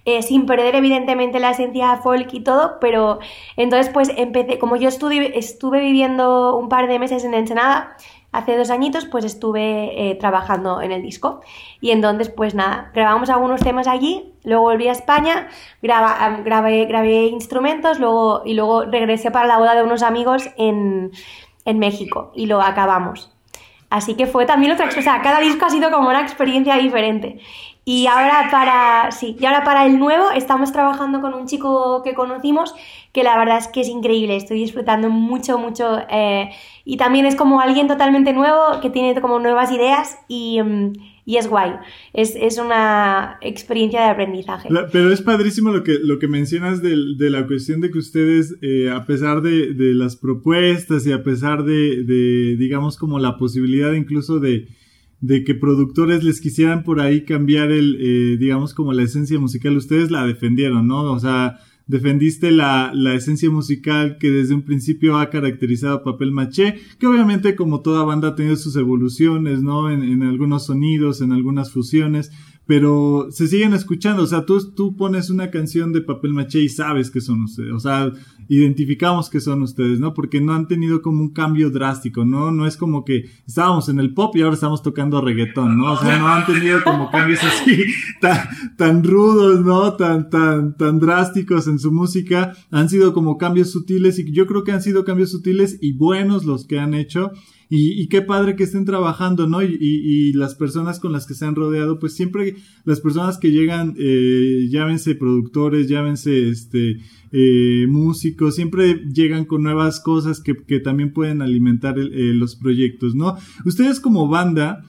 eh, sin perder evidentemente la esencia folk y todo, pero entonces pues empecé, como yo estuve viviendo un par de meses en Ensenada, hace dos añitos pues estuve eh, trabajando en el disco y entonces pues nada, grabamos algunos temas allí, luego volví a España, grabé, grabé instrumentos luego, y luego regresé para la boda de unos amigos en, en México y lo acabamos. Así que fue también otra cosa, cada disco ha sido como una experiencia diferente. Y ahora para, sí, y ahora para el nuevo estamos trabajando con un chico que conocimos que la verdad es que es increíble, estoy disfrutando mucho, mucho eh, y también es como alguien totalmente nuevo que tiene como nuevas ideas y, mm, y es guay, es, es, una experiencia de aprendizaje. pero es padrísimo lo que, lo que mencionas de, de la cuestión de que ustedes, eh, a pesar de, de, las propuestas y a pesar de, de, digamos, como la posibilidad incluso de que productores les quisieran por ahí cambiar el, eh, digamos, como la esencia musical, ustedes la defendieron, ¿no? O sea, defendiste la, la esencia musical que desde un principio ha caracterizado Papel Maché, que obviamente como toda banda ha tenido sus evoluciones, ¿no? En, en algunos sonidos, en algunas fusiones, pero se siguen escuchando, o sea, tú, tú pones una canción de papel maché y sabes que son ustedes, o sea, identificamos que son ustedes, ¿no? Porque no han tenido como un cambio drástico, ¿no? No es como que estábamos en el pop y ahora estamos tocando reggaetón, ¿no? O sea, no han tenido como cambios así tan, tan rudos, ¿no? Tan, tan, tan drásticos en su música, han sido como cambios sutiles y yo creo que han sido cambios sutiles y buenos los que han hecho Y, qué padre que estén trabajando, ¿no? Y, y, las personas con las que se han rodeado, pues siempre las personas que llegan, eh, llámense productores, llámense este, eh, músicos, siempre llegan con nuevas cosas que, que también pueden alimentar eh, los proyectos, ¿no? Ustedes como banda,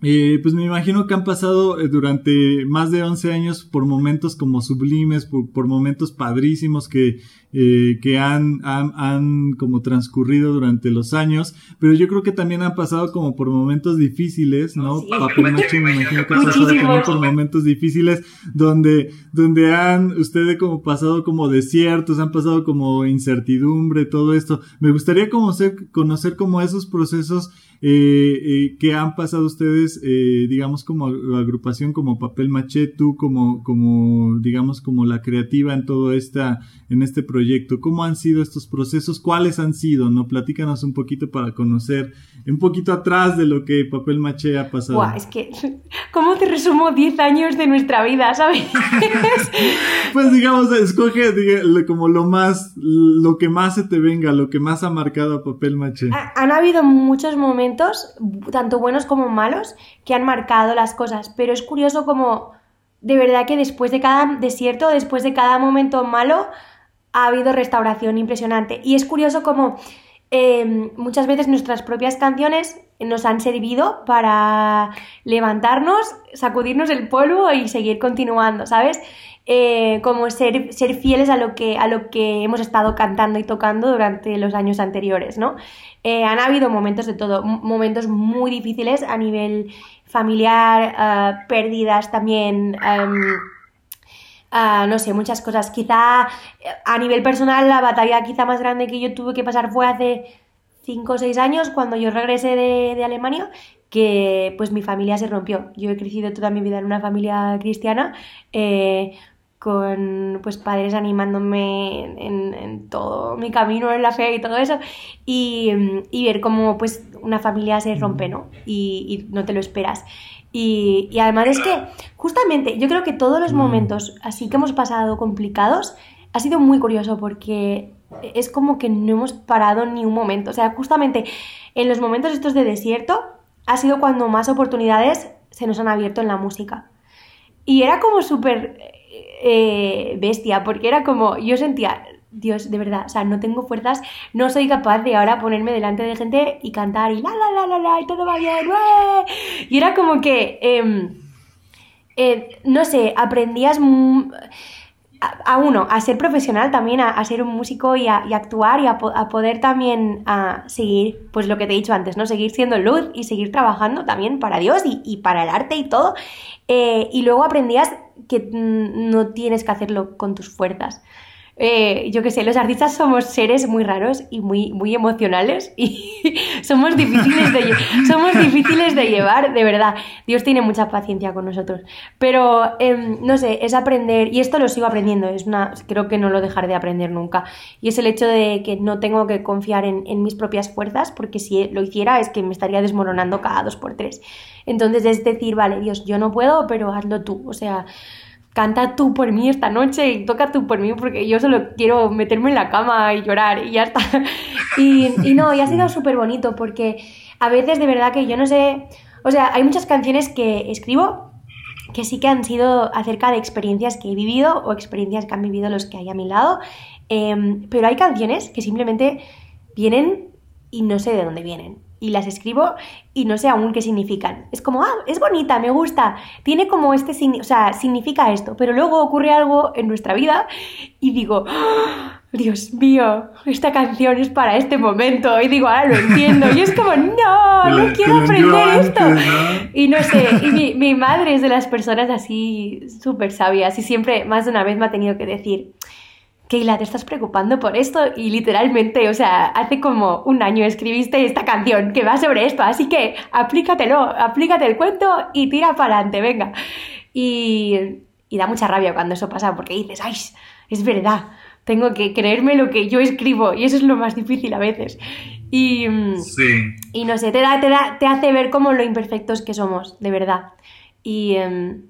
eh, pues me imagino que han pasado eh, durante más de 11 años por momentos como sublimes, por, momentos padrísimos que, eh, que han, han, han, como transcurrido durante los años, pero yo creo que también han pasado como por momentos difíciles, ¿no? Papel me imagino que han pasado también por momentos difíciles donde, donde han ustedes como pasado como desiertos, han pasado como incertidumbre, todo esto. Me gustaría como conocer como esos procesos eh, eh, que han pasado ustedes, eh, digamos, como agrupación, como Papel Maché, tú como, como, digamos, como la creativa en todo esta, en este proyecto? ¿Cómo han sido estos procesos? ¿Cuáles han sido? ¿No? Platícanos un poquito para conocer un poquito atrás de lo que Papel Maché ha pasado. es que, ¿cómo te resumo 10 años de nuestra vida, sabes? pues digamos, escoge como lo más, lo que más se te venga, lo que más ha marcado a Papel Maché. han habido muchos momentos tanto buenos como malos, que han marcado las cosas. Pero es curioso como de verdad que después de cada desierto, después de cada momento malo, ha habido restauración impresionante. Y es curioso como em, muchas veces nuestras propias canciones nos han servido para levantarnos, sacudirnos el polvo y seguir continuando, ¿sabes? Eh, como ser, ser fieles a lo, que, a lo que hemos estado cantando y tocando durante los años anteriores, ¿no? Eh, han habido momentos de todo, momentos muy difíciles a nivel familiar, eh, pérdidas también. Em, no sé, muchas cosas. Quizá a nivel personal la batalla quizá más grande que yo tuve que pasar fue hace 5 o 6 años cuando yo regresé de, de, Alemania que pues mi familia se rompió. Yo he crecido toda mi vida en una familia cristiana, con pues padres animándome en, todo mi camino en la fe y todo eso y, ver cómo pues una familia se rompe no y, no te lo esperas. Y, además es que justamente yo creo que todos los mm. momentos así que hemos pasado complicados ha sido muy curioso porque es como que no hemos parado ni un momento. O sea justamente en los momentos estos de desierto ha sido cuando más oportunidades se nos han abierto en la música. Y era como súper eh, bestia, porque era como, yo sentía, Dios, de verdad, o sea, no tengo fuerzas, no soy capaz de ahora ponerme delante de gente y cantar y la la la la la y todo va bien, y era como que, em, eh, no sé, aprendías a, uno, a ser profesional también, a, ser un músico y a, actuar y a, poder también a seguir, pues lo que te he dicho antes, ¿no? Seguir siendo luz y seguir trabajando también para Dios y, para el arte y todo. Eh, y luego aprendías que no tienes que hacerlo con tus fuerzas. Eh, yo qué sé, los artistas somos seres muy raros y muy, muy emocionales y somos difíciles, de, somos difíciles de llevar, de verdad. Dios tiene mucha paciencia con nosotros. Pero, em, no sé, es aprender, y esto lo sigo aprendiendo, es una, creo que no lo dejaré de aprender nunca. Y es el hecho de que no tengo que confiar en, en mis propias fuerzas, porque si lo hiciera es que me estaría desmoronando cada dos por tres. Entonces es decir, vale, Dios, yo no puedo, pero hazlo tú. O sea, canta tú por mí esta noche y toca tú por mí porque yo solo quiero meterme en la cama y llorar y ya está. Y, no, y ha sido súper bonito porque a veces de verdad que yo no sé, o sea, hay muchas canciones que escribo que sí que han sido acerca de experiencias que he vivido o experiencias que han vivido los que hay a mi lado, em, pero hay canciones que simplemente vienen y no sé de dónde vienen y las escribo y no sé aún qué significan. Es como, ah, es bonita, me gusta, tiene como este, o sea, significa esto, pero luego ocurre algo en nuestra vida y digo, ¡Ah! Dios mío, esta canción es para este momento y digo, ahora lo entiendo y es como, no, no quiero aprender esto. Y no sé, y mi, mi madre es de las personas así súper sabias y siempre, más de una vez me ha tenido que decir, Keila, te estás preocupando por esto y literalmente, o sea, hace como un año escribiste esta canción que va sobre esto, así que aplícatelo, aplícate el cuento y tira para adelante, venga. Y, da mucha rabia cuando eso pasa porque dices, ay, es verdad, tengo que creerme lo que yo escribo y eso es lo más difícil a veces. Y, y no sé, te, da, te, da, te hace ver como lo imperfectos que somos, de verdad. Y, em,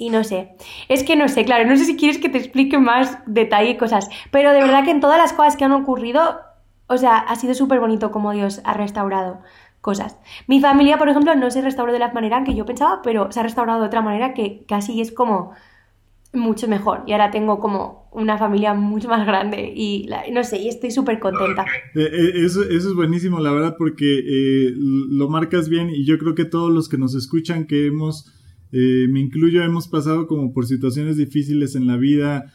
y no sé, es que no sé, claro, no sé si quieres que te explique más detalle cosas, pero de verdad que en todas las cosas que han ocurrido, o sea, ha sido súper bonito como Dios ha restaurado cosas. Mi familia, por ejemplo, no se restauró de la manera en que yo pensaba, pero se ha restaurado de otra manera que casi es como mucho mejor. Y ahora tengo como una familia mucho más grande y no sé, y estoy súper contenta. Eh, eh, eso, eso, es buenísimo, la verdad, porque eh, lo marcas bien y yo creo que todos los que nos escuchan, que hemos, me incluyo, hemos pasado como por situaciones difíciles en la vida,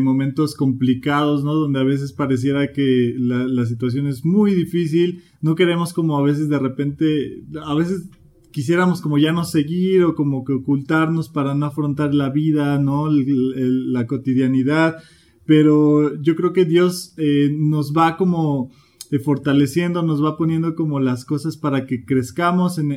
momentos complicados, ¿no? Donde a veces pareciera que la, la situación es muy difícil, no queremos como a veces de repente, a veces quisiéramos como ya no seguir o como que ocultarnos para no afrontar la vida, ¿no? la cotidianidad. Pero yo creo que Dios eh, nos va como eh, fortaleciendo, nos va poniendo como las cosas para que crezcamos en,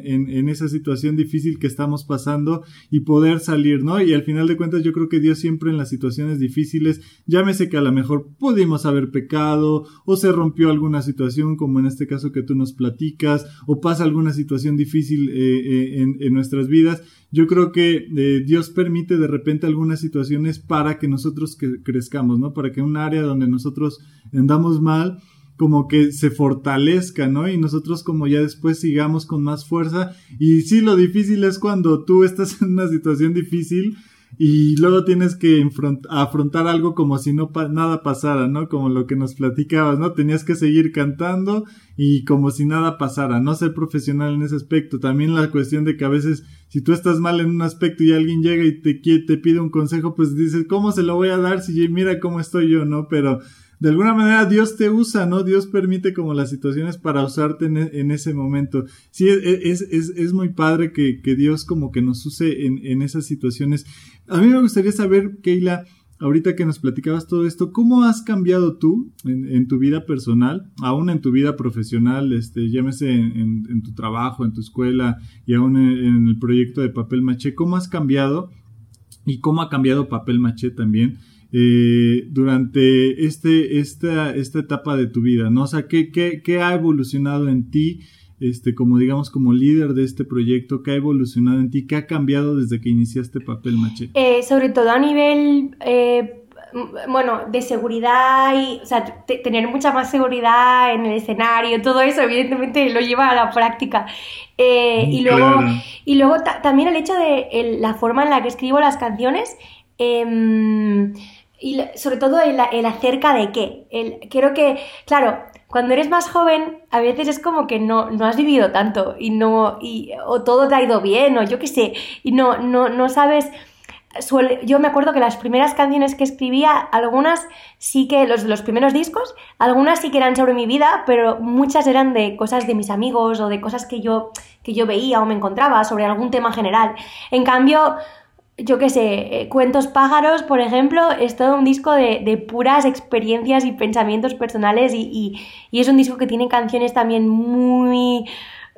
esa situación difícil que estamos pasando y poder salir, ¿no? Y al final de cuentas yo creo que Dios siempre en las situaciones difíciles, llámese que a lo mejor pudimos haber pecado o se rompió alguna situación como en este caso que tú nos platicas o pasa alguna situación difícil eh, eh, en, nuestras vidas, yo creo que Dios permite de repente algunas situaciones para que nosotros crezcamos, ¿no? Para que un área donde nosotros andamos mal, como que se fortalezca, ¿no? Y nosotros como ya después sigamos con más fuerza. Y sí, lo difícil es cuando tú estás en una situación difícil y luego tienes que afrontar algo como si no nada pasara, ¿no? Como lo que nos platicabas, ¿no? Tenías que seguir cantando y como si nada pasara, no ser profesional en ese aspecto. También la cuestión de que a veces si tú estás mal en un aspecto y alguien llega y te, te pide un consejo, pues dices, ¿cómo se lo voy a dar si mira cómo estoy yo, ¿no? Pero de alguna manera Dios te usa, ¿no? Dios permite como las situaciones para usarte en, e, ese momento. Sí, es, es, es muy padre que, Dios como que nos use en, esas situaciones. A mí me gustaría saber, Keila, ahorita que nos platicabas todo esto, ¿cómo has cambiado tú en, tu vida personal, aún en tu vida profesional, este, llámese en, en, tu trabajo, en tu escuela y aún en, el proyecto de Papel Maché? ¿Cómo has cambiado y cómo ha cambiado Papel Maché también eh, durante este, esta, esta etapa de tu vida, ¿no? O sea, ¿qué, qué, qué ha evolucionado en ti? Este, como digamos, como líder de este proyecto, ¿qué ha evolucionado en ti? ¿Qué ha cambiado desde que iniciaste Papel Maché? Eh, sobre todo a nivel, eh, bueno, de seguridad y, o sea, tener mucha más seguridad en el escenario, todo eso evidentemente lo lleva a la práctica. Eh, y luego, y luego también el hecho de la forma en la que escribo las canciones. Y sobre todo el, acerca de qué. El, creo que, claro, cuando eres más joven, a veces es como que no, no has vivido tanto y no, y, o todo te ha ido bien, o yo qué sé, y no, no, no sabes. yo me acuerdo que las primeras canciones que escribía, algunas sí que, los, los primeros discos, algunas sí que eran sobre mi vida, pero muchas eran de cosas de mis amigos o de cosas que yo, que yo veía o me encontraba sobre algún tema general. En cambio, yo qué sé, eh, Cuentos Pájaros, por ejemplo, es todo un disco de, puras experiencias y pensamientos personales y, es un disco que tiene canciones también muy,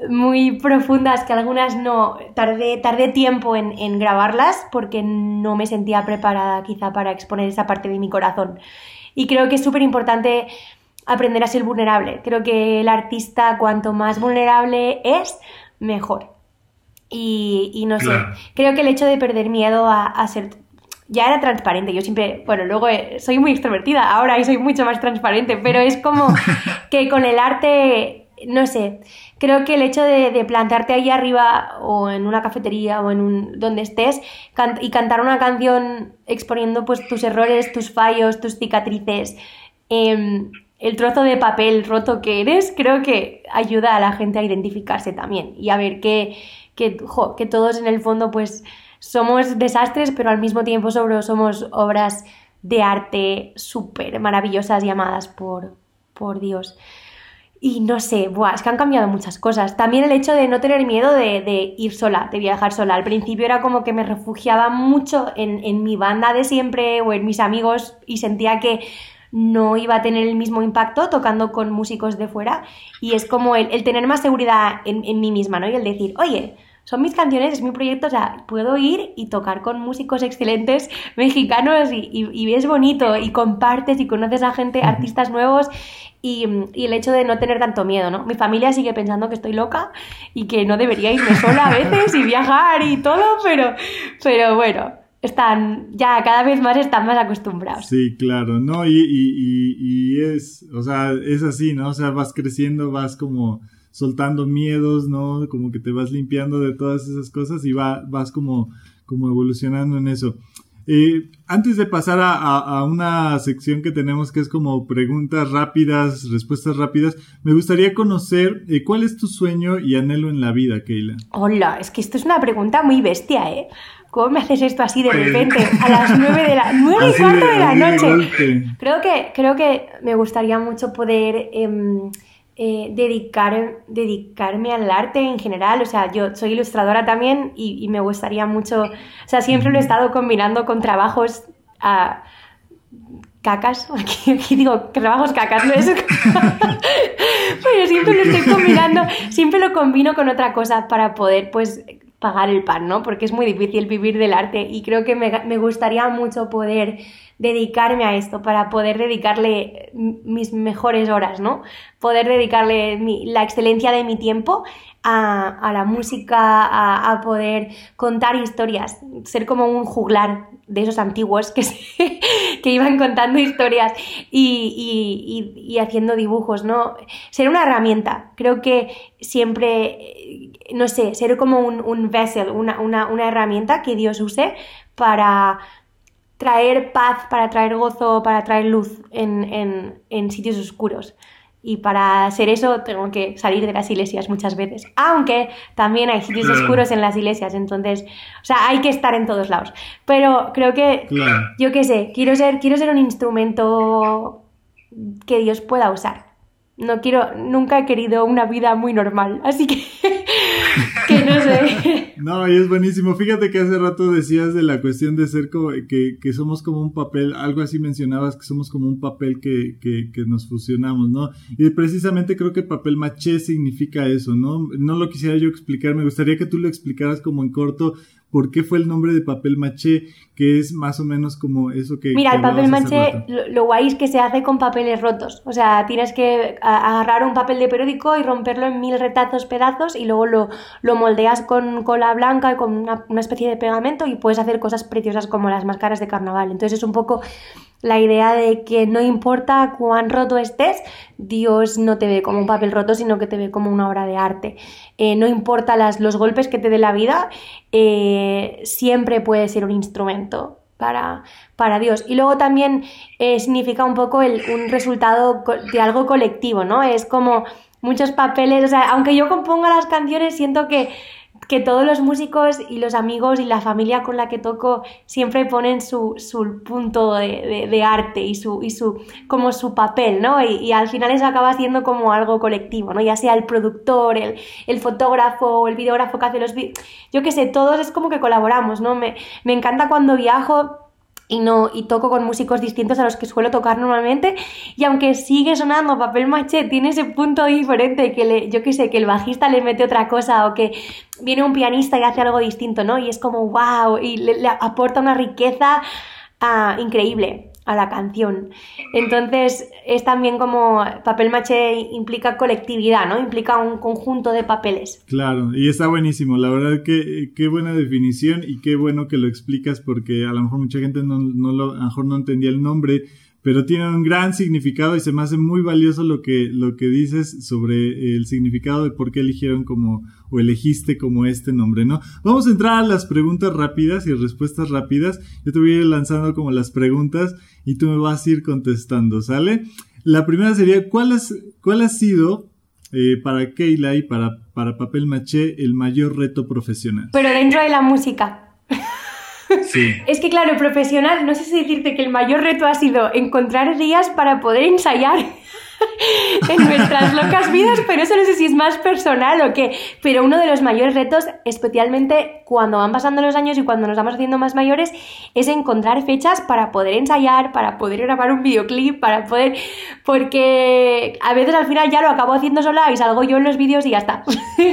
muy profundas que algunas no, tardé, tardé tiempo en, en grabarlas porque no me sentía preparada quizá para exponer esa parte de mi corazón. Y creo que es súper importante aprender a ser vulnerable. Creo que el artista cuanto más vulnerable es, mejor. Y, no sé, creo que el hecho de perder miedo a, ser ya era transparente. Yo siempre, bueno, luego eh, soy muy extrovertida ahora y soy mucho más transparente, pero es como que con el arte, no sé, creo que el hecho de, plantarte ahí arriba o en una cafetería o en un donde estés y cantar una canción exponiendo pues tus errores, tus fallos, tus cicatrices, em, el trozo de papel roto que eres, creo que ayuda a la gente a identificarse también y a ver qué que, todos en el fondo pues somos desastres, pero al mismo tiempo somos obras de arte súper maravillosas llamadas por, por Dios. Y no sé, buah, es que han cambiado muchas cosas. También el hecho de no tener miedo de, ir sola, de viajar sola. Al principio era como que me refugiaba mucho en, mi banda de siempre o en mis amigos y sentía que no iba a tener el mismo impacto tocando con músicos de fuera. Y es como el, tener más seguridad en, en, mí misma, ¿no? Y el decir, oye, son mis canciones, es mi proyecto, o sea, puedo ir y tocar con músicos excelentes mexicanos y, y, es bonito y compartes y conoces a gente, artistas nuevos y, y, el hecho de no tener tanto miedo, ¿no? Mi familia sigue pensando que estoy loca y que no debería irme sola a veces y viajar y todo, pero, pero bueno, están, ya cada vez más están más acostumbrados. Sí, claro, ¿no? Y, y, y, es, o sea, es así, ¿no? O sea, vas creciendo, vas como soltando miedos, ¿no? Como que te vas limpiando de todas esas cosas y va, vas como, como evolucionando en eso. Eh, antes de pasar a, a, una sección que tenemos que es como preguntas rápidas, respuestas rápidas, me gustaría conocer eh, cuál es tu sueño y anhelo en la vida, Keila. Hola, es que esto es una pregunta muy bestia, ¿eh? ¿Cómo me haces esto así de pues repente? A las nueve de la, nueve y cuarto de, la noche. creo que, creo que me gustaría mucho poder em, eh, dedicar, dedicarme al arte en general. O sea, yo soy ilustradora también y, me gustaría mucho. O sea, siempre lo he estado combinando con trabajos. a cacas, aquí, digo trabajos cacas, no es. Pero siempre lo estoy combinando, siempre lo combino con otra cosa para poder, pues, pagar el pan, ¿no? Porque es muy difícil vivir del arte y creo que me, gustaría mucho poder dedicarme a esto, para poder dedicarle mis mejores horas, ¿no? Poder dedicarle la excelencia de mi tiempo a, la música, a, poder contar historias, ser como un juglar de esos antiguos que, que iban contando historias y, y haciendo dibujos, ¿no? Ser una herramienta. Creo que siempre no sé, ser como un, vessel, una, herramienta que Dios use para traer paz, para traer gozo, para traer luz en, sitios oscuros. Y para hacer eso tengo que salir de las iglesias muchas veces. Aunque también hay sitios oscuros en las iglesias, entonces, o sea, hay que estar en todos lados. Pero creo que, yo qué sé, quiero ser, quiero ser un instrumento que Dios pueda usar. No quiero, nunca he querido una vida muy normal, así que, que no sé. No, y es buenísimo. Fíjate que hace rato decías de la cuestión de ser como, que, que somos como un papel, algo así mencionabas, que somos como un papel que, que, que nos fusionamos, ¿no? Y precisamente creo que papel maché significa eso, ¿no? No lo quisiera yo explicar, me gustaría que tú lo explicaras como en corto, por qué fue el nombre de papel maché, que es más o menos como eso que... Mira, el papel maché, lo, guay es que se hace con papeles rotos. O sea, tienes que agarrar un papel de periódico y romperlo en mil retazos, pedazos, y luego lo, lo moldeas con cola blanca y con una, una especie de pegamento y puedes hacer cosas preciosas como las máscaras de carnaval. Entonces es un poco la idea de que no importa cuán roto estés, Dios no te ve como un papel roto, sino que te ve como una obra de arte. Eh, no importa las, los golpes que te dé la vida, eh, siempre puede ser un instrumento para, para Dios. Y luego también eh, significa un poco un resultado de algo colectivo, ¿no? Es como muchos papeles, o sea, aunque yo componga las canciones, siento que que todos los músicos y los amigos y la familia con la que toco siempre ponen su, punto de, arte y su, y su, como su papel, ¿no? Y, al final eso acaba siendo como algo colectivo, ¿no? Ya sea el productor, el, el fotógrafo el videógrafo que hace los vídeos, yo qué sé, todos es como que colaboramos, ¿no? Me, me encanta cuando viajo y no y toco con músicos distintos a los que suelo tocar normalmente y aunque sigue sonando papel maché tiene ese punto diferente que le, yo qué sé que el bajista le mete otra cosa o que viene un pianista y hace algo distinto no y es como wow y le, aporta una riqueza ah, increíble a la canción. Entonces es también como papel maché implica colectividad, ¿no? Implica un conjunto de papeles. Claro, y está buenísimo. La verdad que qué buena definición y qué bueno que lo explicas porque a lo mejor mucha gente no, no lo, a lo mejor no entendía el nombre pero tiene un gran significado y se me hace muy valioso lo que, lo que dices sobre el significado de por qué eligieron como o elegiste como este nombre, ¿no? Vamos a entrar a las preguntas rápidas y respuestas rápidas. Yo te voy a ir lanzando como las preguntas y tú me vas a ir contestando, ¿sale? La primera sería, ¿cuál, cuál ha sido eh, para Keila y para, para Papel Maché el mayor reto profesional? Pero dentro de la música. Es que claro, profesional, no sé si decirte que el mayor reto ha sido encontrar días para poder ensayar. en nuestras locas vidas, pero eso no sé si es más personal o qué. Pero uno de los mayores retos, especialmente cuando van pasando los años y cuando nos vamos haciendo más mayores, es encontrar fechas para poder ensayar, para poder grabar un videoclip, para poder. Porque a veces al final ya lo acabo haciendo sola y salgo yo en los vídeos y ya está.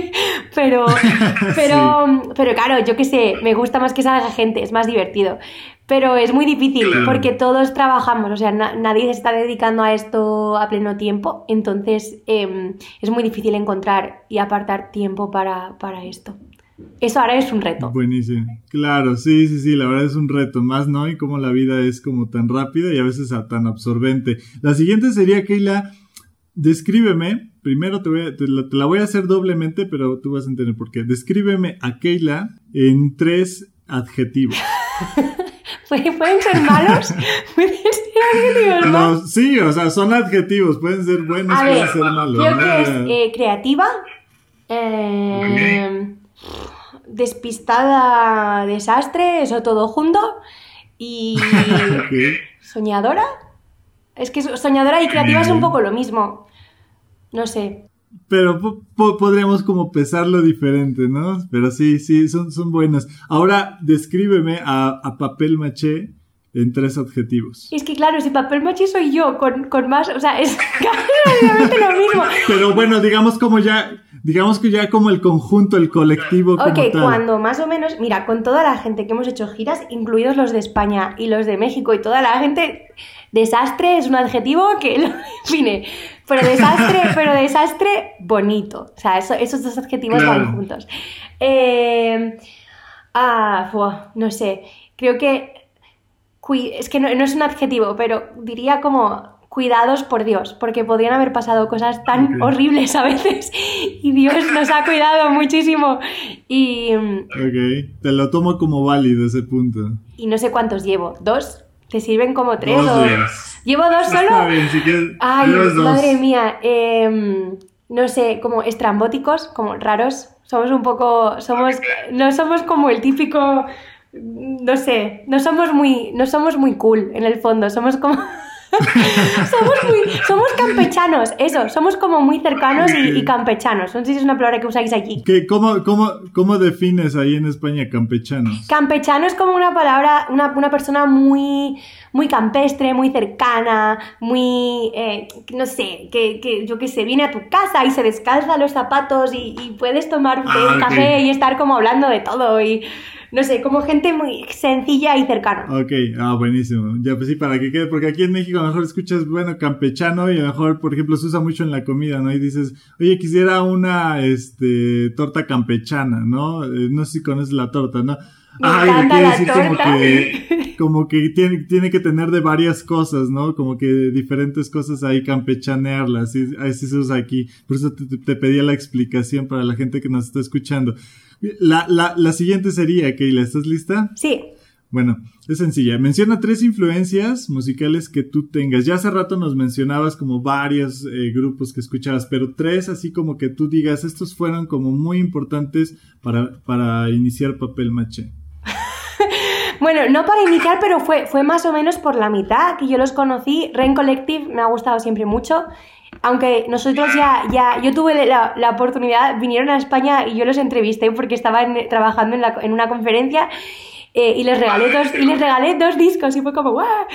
pero, pero, pero claro, yo qué sé, me gusta más que salga gente, es más divertido. Pero es muy difícil porque todos trabajamos, o sea, nadie se está dedicando a esto a pleno tiempo, entonces em, es muy difícil encontrar y apartar tiempo para, para esto. Eso ahora es un reto. Buenísimo. Claro, sí, sí, sí, la verdad es un reto. Más, ¿no? Y como la vida es como tan rápida y a veces tan absorbente. La siguiente sería, Keila, descríbeme. Primero te, voy a, te, la, voy a hacer doblemente, pero tú vas a entender por qué. Descríbeme a Keila en tres adjetivos. ¿Pueden ser malos? ¿Pueden ser adjetivos? No, sí, o sea, son adjetivos. Pueden ser buenos, pueden ser malos. Creo que es eh, creativa. Eh, despistada, desastre, eso todo junto. Y soñadora. Es que soñadora y creativa es un poco lo mismo. No sé. Pero podríamos como pesarlo diferente, ¿no? Pero sí, sí, son, son buenas. Ahora, descríbeme a, a papel maché en tres adjetivos. Es que claro, si papel maché soy yo, con, con más, o sea, es casi lo mismo. Pero bueno, digamos como ya digamos que ya como el conjunto, el colectivo. Como ok, cuando más o menos, mira, con toda la gente que hemos hecho giras, incluidos los de España y los de México y toda la gente, desastre es un adjetivo que lo define. Pero desastre, pero desastre bonito. O sea, esos dos adjetivos van juntos. Eh, ah, no sé. Creo que. Es que no es un adjetivo, pero diría como cuidados por Dios, porque podrían haber pasado cosas tan horribles a veces y Dios nos ha cuidado muchísimo. Y. Ok, te lo tomo como válido ese punto. Y no sé cuántos llevo, ¿dos? ¿Te sirven como tres? o... ¿Llevo dos solo? Ay, madre mía. Em, no sé, como estrambóticos, como raros. Somos un poco. Somos. No somos como el típico. No sé. No somos muy. No somos muy cool en el fondo. Somos como. somos, muy, somos campechanos, eso, somos como muy cercanos y, campechanos. No sé si es una palabra que usáis aquí. ¿Qué, cómo, cómo, cómo, defines ahí en España campechanos? Campechano es como una palabra, una, una persona muy, muy campestre, muy cercana, muy, eh, no sé, que, que, yo qué sé, viene a tu casa y se descalza los zapatos y, puedes tomar un ah, café y estar como hablando de todo y no sé, como gente muy sencilla y cercana. Ok, ah, buenísimo. Ya, pues sí, para que quede, porque aquí en México a lo mejor escuchas, bueno, campechano y a lo mejor, por ejemplo, se usa mucho en la comida, ¿no? Y dices, oye, quisiera una, este, torta campechana, ¿no? Eh, no sé si conoces la torta, ¿no? Ay, quiere decir como que, como que tiene, tiene que tener de varias cosas, ¿no? Como que diferentes cosas ahí campechanearlas, así, se usa aquí. Por eso te, te pedía la explicación para la gente que nos está escuchando. La, la, la siguiente sería, Keila, ¿estás lista? Sí. Bueno, es sencilla. Menciona tres influencias musicales que tú tengas. Ya hace rato nos mencionabas como varios eh, grupos que escuchabas, pero tres así como que tú digas, estos fueron como muy importantes para, para iniciar Papel Maché. bueno, no para iniciar, pero fue, fue más o menos por la mitad que yo los conocí. Rain Collective me ha gustado siempre mucho aunque nosotros ya, ya yo tuve la, la, oportunidad, vinieron a España y yo los entrevisté porque estaban trabajando en, la, en una conferencia eh, y, les regalé dos, y les regalé dos discos y fue como ¡guau!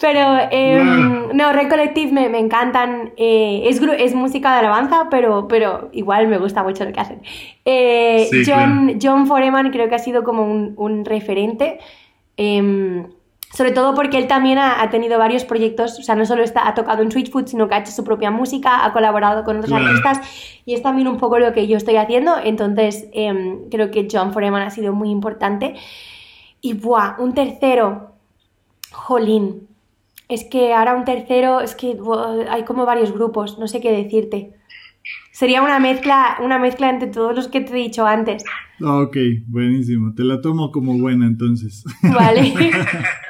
Pero em, no, Red Collective me, me encantan, eh, es, es música de alabanza, pero, pero igual me gusta mucho lo que hacen. Eh, John, John Foreman creo que ha sido como un, un referente. Sobre todo porque él también ha, tenido varios proyectos, o sea, no solo está, ha tocado en Switchfoot, sino que ha hecho su propia música, ha colaborado con otros artistas y es también un poco lo que yo estoy haciendo, entonces em, creo que John Foreman ha sido muy importante. Y buah, un tercero, jolín, es que ahora un tercero, es que hay como varios grupos, no sé qué decirte. Sería una mezcla, una mezcla entre todos los que te he dicho antes. Ok, buenísimo. Te la tomo como buena entonces. Vale.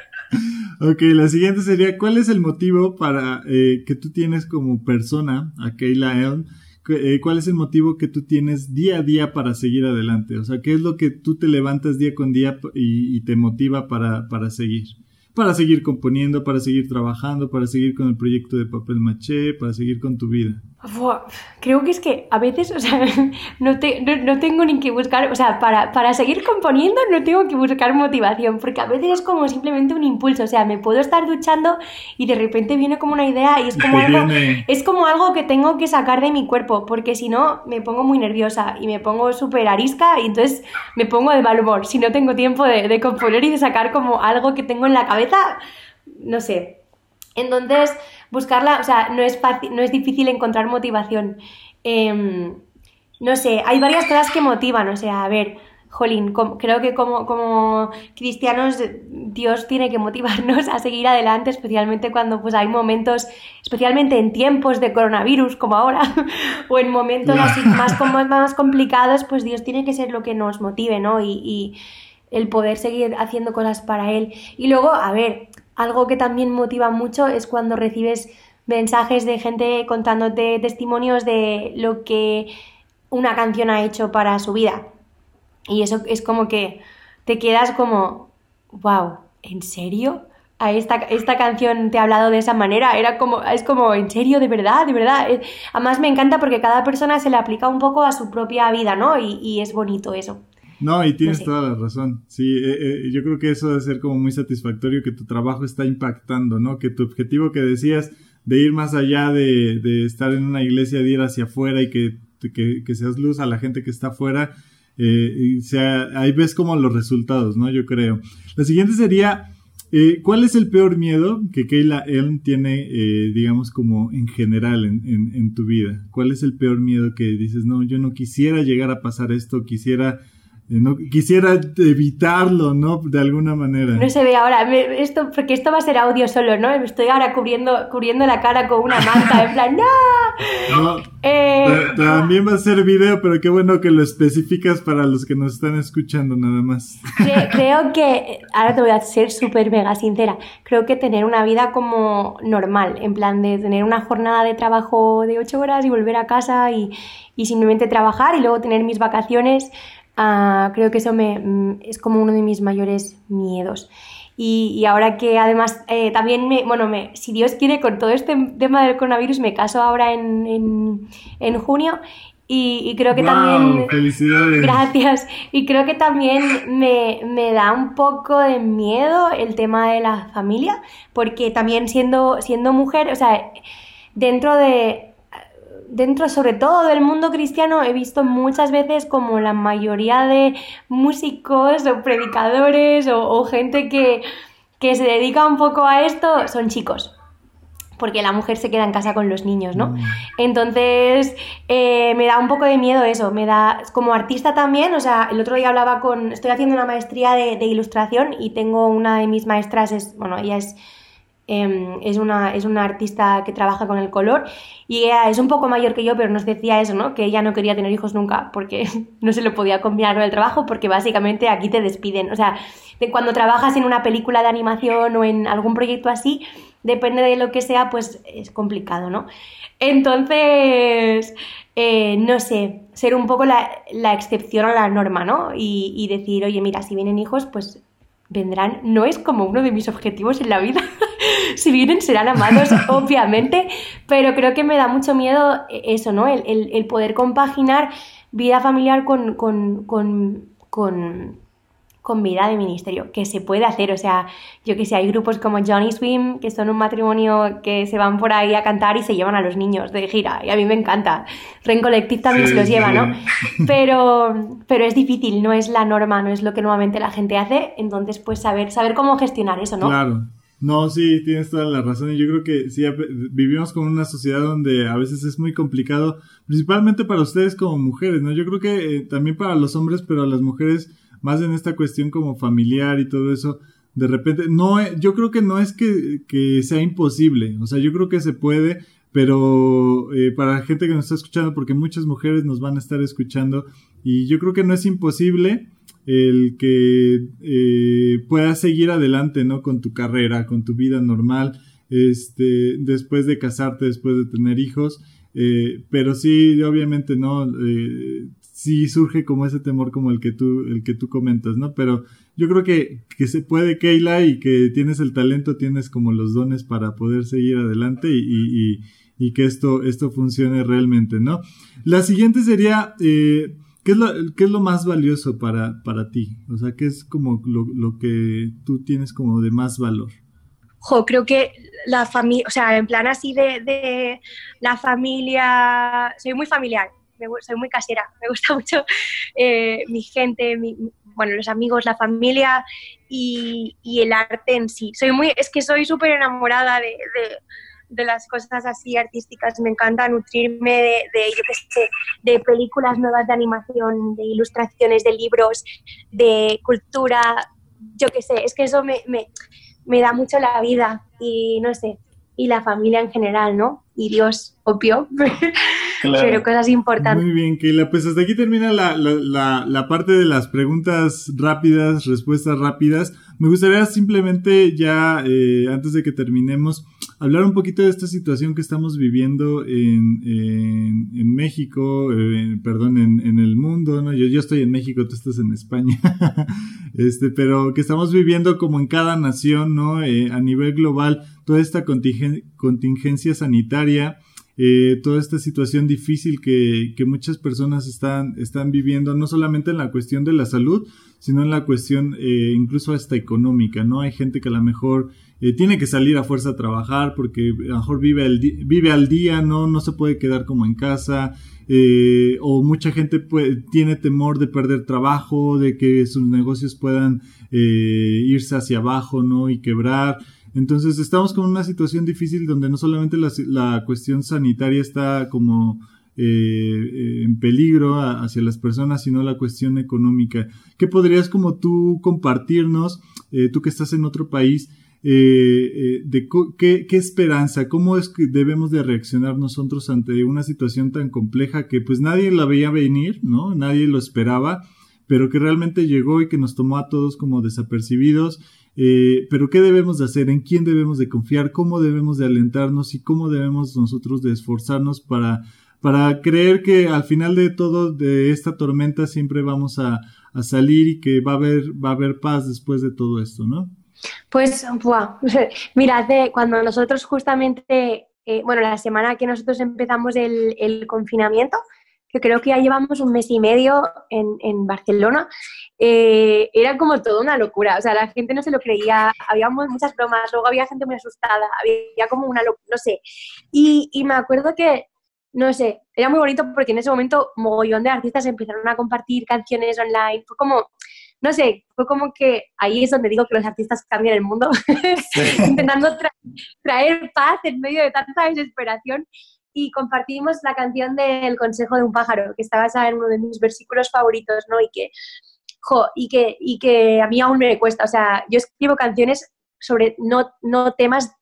Ok, la siguiente sería, ¿cuál es el motivo para eh, que tú tienes como persona, a Kayla Elm, eh, cuál es el motivo que tú tienes día a día para seguir adelante? O sea, ¿qué es lo que tú te levantas día con día y, te motiva para, para, seguir? Para seguir componiendo, para seguir trabajando, para seguir con el proyecto de papel maché, para seguir con tu vida. Creo que es que a veces, o sea, no, te, no, tengo ni que buscar, o sea, para, para, seguir componiendo no tengo que buscar motivación, porque a veces es como simplemente un impulso, o sea, me puedo estar duchando y de repente viene como una idea y es como, algo, es como algo que tengo que sacar de mi cuerpo, porque si no me pongo muy nerviosa y me pongo súper arisca y entonces me pongo de mal humor, si no tengo tiempo de, de componer y de sacar como algo que tengo en la cabeza, no sé. Entonces, buscarla, o sea, no es, fácil, no es difícil encontrar motivación. Em, no sé, hay varias cosas que motivan, o sea, a ver, Jolín, creo que como, como, cristianos Dios tiene que motivarnos a seguir adelante, especialmente cuando pues, hay momentos, especialmente en tiempos de coronavirus como ahora, o en momentos así más, más complicados, pues Dios tiene que ser lo que nos motive, ¿no? Y, y el poder seguir haciendo cosas para Él. Y luego, a ver, algo que también motiva mucho es cuando recibes mensajes de gente contándote testimonios de lo que una canción ha hecho para su vida. Y eso es como que te quedas como, wow, ¿en serio? A esta, esta canción te ha hablado de esa manera, era como, es como, ¿en serio? ¿De verdad? ¿De verdad? Además me encanta porque cada persona se le aplica un poco a su propia vida, ¿no? Y es bonito eso. No, y tienes toda la razón. Sí, eh, eh, yo creo que eso debe ser como muy satisfactorio que tu trabajo está impactando, ¿no? Que tu objetivo que decías de ir más allá de, de estar en una iglesia, de ir hacia afuera y que, que, seas luz a la gente que está afuera, eh, y sea, ahí ves como los resultados, ¿no? Yo creo. La siguiente sería, eh, ¿cuál es el peor miedo que Keila Elm tiene, digamos, como en general en, en, en tu vida? ¿Cuál es el peor miedo que dices, no, yo no quisiera llegar a pasar esto, quisiera no, quisiera evitarlo, ¿no? De alguna manera. No se ve ahora, esto, porque esto va a ser audio solo, ¿no? Me estoy ahora cubriendo, cubriendo la cara con una manta, en plan, ¡no! Eh, también va a ser video, pero qué bueno que lo especificas para los que nos están escuchando nada más. Creo, que, ahora te voy a ser súper mega sincera, creo que tener una vida como normal, en plan de tener una jornada de trabajo de ocho horas y volver a casa y, y simplemente trabajar y luego tener mis vacaciones Ah, creo que eso me, mm, es como uno de mis mayores miedos. Y, ahora que además eh, también, me, bueno, me, si Dios quiere, con todo este tema del coronavirus, me caso ahora en, en, junio y, creo que también... ¡Felicidades! Gracias. Y creo que también me, me, da un poco de miedo el tema de la familia, porque también siendo, siendo mujer, o sea, dentro de dentro sobre todo del mundo cristiano he visto muchas veces como la mayoría de músicos o predicadores o, gente que, se dedica un poco a esto son chicos porque la mujer se queda en casa con los niños, ¿no? Mm. Entonces, eh, me da un poco de miedo eso, me da, como artista también, o sea, el otro día hablaba con, estoy haciendo una maestría de, de ilustración y tengo una de mis maestras, es, bueno, ella es Em, es, una, es una artista que trabaja con el color y ella es un poco mayor que yo, pero nos decía eso, ¿no? Que ella no quería tener hijos nunca porque no se lo podía combinar con el trabajo porque básicamente aquí te despiden. O sea, de cuando trabajas en una película de animación o en algún proyecto así, depende de lo que sea, pues es complicado, ¿no? Entonces, eh, no sé, ser un poco la, excepción a la norma, ¿no? Y, y decir, oye, mira, si vienen hijos, pues vendrán, no es como uno de mis objetivos en la vida. si vienen, serán amados, obviamente, pero creo que me da mucho miedo eso, ¿no? El, poder compaginar vida familiar con, con, con, con con vida de ministerio, que se puede hacer, o sea, yo que sé, hay grupos como Johnny Swim, que son un matrimonio que se van por ahí a cantar y se llevan a los niños de gira, y a mí me encanta. Ren Collective también se los lleva, ¿no? Pero, pero es difícil, no es la norma, no es lo que normalmente la gente hace, entonces pues saber, saber cómo gestionar eso, ¿no? Claro. No, sí, tienes toda la razón. Y yo creo que sí, vivimos con una sociedad donde a veces es muy complicado, principalmente para ustedes como mujeres, ¿no? Yo creo que eh, también para los hombres, pero a las mujeres más en esta cuestión como familiar y todo eso, de repente, no, eh, yo creo que no es que, que sea imposible, o sea, yo creo que se puede, pero eh, para la gente que nos está escuchando, porque muchas mujeres nos van a estar escuchando, y yo creo que no es imposible el que eh, puedas seguir adelante, ¿no? Con tu carrera, con tu vida normal, este, después de casarte, después de tener hijos, eh, pero sí, obviamente, ¿no? Sí surge como ese temor como el que tú, el que tú comentas, ¿no? Pero yo creo que, que se puede, Keila, y que tienes el talento, tienes como los dones para poder seguir adelante y, y, y que esto, esto funcione realmente, ¿no? La siguiente sería, eh, ¿qué, es lo, ¿qué es lo más valioso para, para ti? O sea, ¿qué es como lo, lo que tú tienes como de más valor? Jo, creo que la familia, o sea, en plan así de, de la familia, soy muy familiar, soy muy casera, me gusta mucho eh, mi gente, mi, bueno, los amigos, la familia y, y, el arte en sí. Soy muy, es que soy súper enamorada de, de, las cosas así artísticas, me encanta nutrirme de, de películas nuevas de animación, de ilustraciones, de libros, de cultura, yo qué sé, es que eso me, me, me da mucho la vida y no sé, y la familia en general, ¿no? Y Dios, obvio, pero cosas importantes. Muy bien, Keila, pues hasta aquí termina la, la, la, parte de las preguntas rápidas, respuestas rápidas. Me gustaría simplemente ya, eh, antes de que terminemos, hablar un poquito de esta situación que estamos viviendo en, en, en México, eh, perdón, en, en, el mundo, ¿no? Yo, yo estoy en México, tú estás en España, este, pero que estamos viviendo como en cada nación, ¿no? Eh, a nivel global, toda esta contingencia, contingencia sanitaria, eh, toda esta situación difícil que, que, muchas personas están, están viviendo, no solamente en la cuestión de la salud, sino en la cuestión eh, incluso hasta económica, ¿no? Hay gente que a lo mejor eh, tiene que salir a fuerza a trabajar porque a lo mejor vive, el vive al día, ¿no? No se puede quedar como en casa, eh, o mucha gente tiene temor de perder trabajo, de que sus negocios puedan irse hacia abajo, ¿no? Y quebrar. Entonces estamos con una situación difícil donde no solamente la, cuestión sanitaria está como eh, en peligro hacia las personas, sino la cuestión económica. ¿Qué podrías como tú compartirnos, eh, tú que estás en otro país, eh, de qué, qué, esperanza, cómo es que debemos de reaccionar nosotros ante una situación tan compleja que pues nadie la veía venir, ¿no? Nadie lo esperaba, pero que realmente llegó y que nos tomó a todos como desapercibidos eh, pero ¿qué debemos de hacer? ¿En quién debemos de confiar? ¿Cómo debemos de alentarnos? ¿Y cómo debemos nosotros de esforzarnos para, para creer que al final de todo, de esta tormenta, siempre vamos a, a salir y que va a haber, va a haber paz después de todo esto, ¿no? Pues, wow. mira, cuando nosotros justamente, eh, bueno, la semana que nosotros empezamos el, el confinamiento, que creo que ya llevamos un mes y medio en, en Barcelona, eh, era como toda una locura. O sea, la gente no se lo creía, había muchas bromas, luego había gente muy asustada, había como una locura, no sé. Y, y, me acuerdo que, no sé, era muy bonito porque en ese momento mogollón de artistas empezaron a compartir canciones online. Fue como, no sé, fue como que ahí es donde digo que los artistas cambian el mundo, intentando tra traer paz en medio de tanta desesperación y compartimos la canción del Consejo de un pájaro, que está basada en uno de mis versículos favoritos, ¿no? Y que, jo, y que, y que a mí aún me cuesta, o sea, yo escribo canciones sobre no, no temas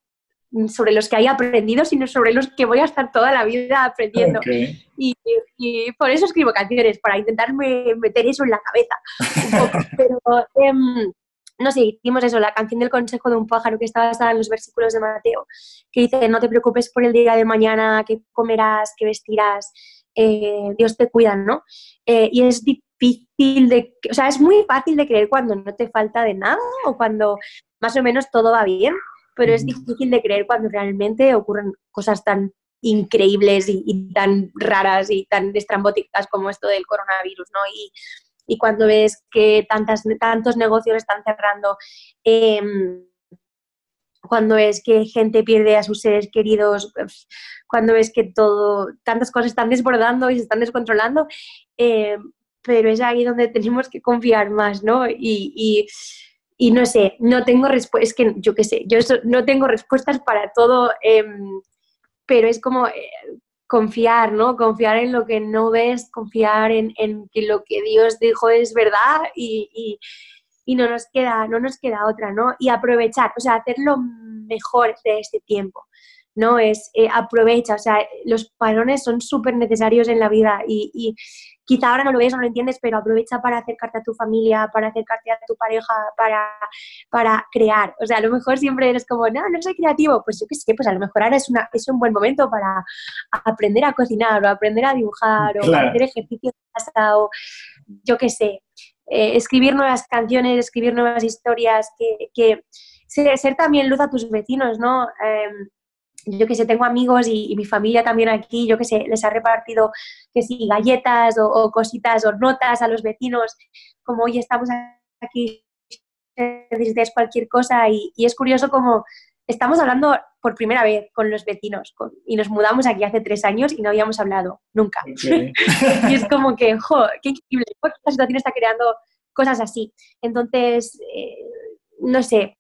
sobre los que haya aprendido, sino sobre los que voy a estar toda la vida aprendiendo. Okay. Y, y, por eso escribo canciones, para intentarme meter eso en la cabeza. Un poco. Pero, eh, no sé, hicimos eso, la canción del consejo de un pájaro que está basada en los versículos de Mateo, que dice, no te preocupes por el día de mañana, qué comerás, qué vestirás, eh, Dios te cuida, ¿no? Eh, y es difícil de, o sea, es muy fácil de creer cuando no te falta de nada o cuando más o menos todo va bien, pero es difícil de creer cuando realmente ocurren cosas tan increíbles y, y tan raras y tan estrambóticas como esto del coronavirus, ¿no? Y, y cuando ves que tantas, tantos negocios están cerrando, eh, cuando ves que gente pierde a sus seres queridos, cuando ves que todo, tantas cosas están desbordando y se están descontrolando, eh, pero es ahí donde tenemos que confiar más, ¿no? Y, y, y no sé, no tengo respuestas, es que yo qué sé, yo no tengo respuestas para todo, eh, pero es como, eh, confiar, ¿no? Confiar en lo que no ves, confiar en, en que lo que Dios dijo es verdad y, y, y, no, nos queda, no nos queda otra, ¿no? Y aprovechar, o sea, hacer lo mejor de este tiempo, ¿no? Es eh, aprovecha, o sea, los parones son súper necesarios en la vida y, y, quizá ahora no lo ves, no lo entiendes, pero aprovecha para acercarte a tu familia, para acercarte a tu pareja, para, para crear. O sea, a lo mejor siempre eres como, no, no soy creativo. Pues yo qué sé, pues a lo mejor ahora es, una, es un buen momento para aprender a cocinar o aprender a dibujar o claro. hacer ejercicios casa o yo qué sé, eh, escribir nuevas canciones, escribir nuevas historias, que, ser, también luz a tus vecinos, ¿no? Em, yo que sé, tengo amigos y, mi familia también aquí, yo que sé, les ha repartido que sí, galletas o, cositas o notas a los vecinos, como hoy estamos aquí, necesitáis cualquier cosa y, es curioso como estamos hablando por primera vez con los vecinos y nos mudamos aquí hace tres años y no habíamos hablado nunca. y es como que, jo, qué increíble, esta situación está creando cosas así. Entonces, eh, no sé,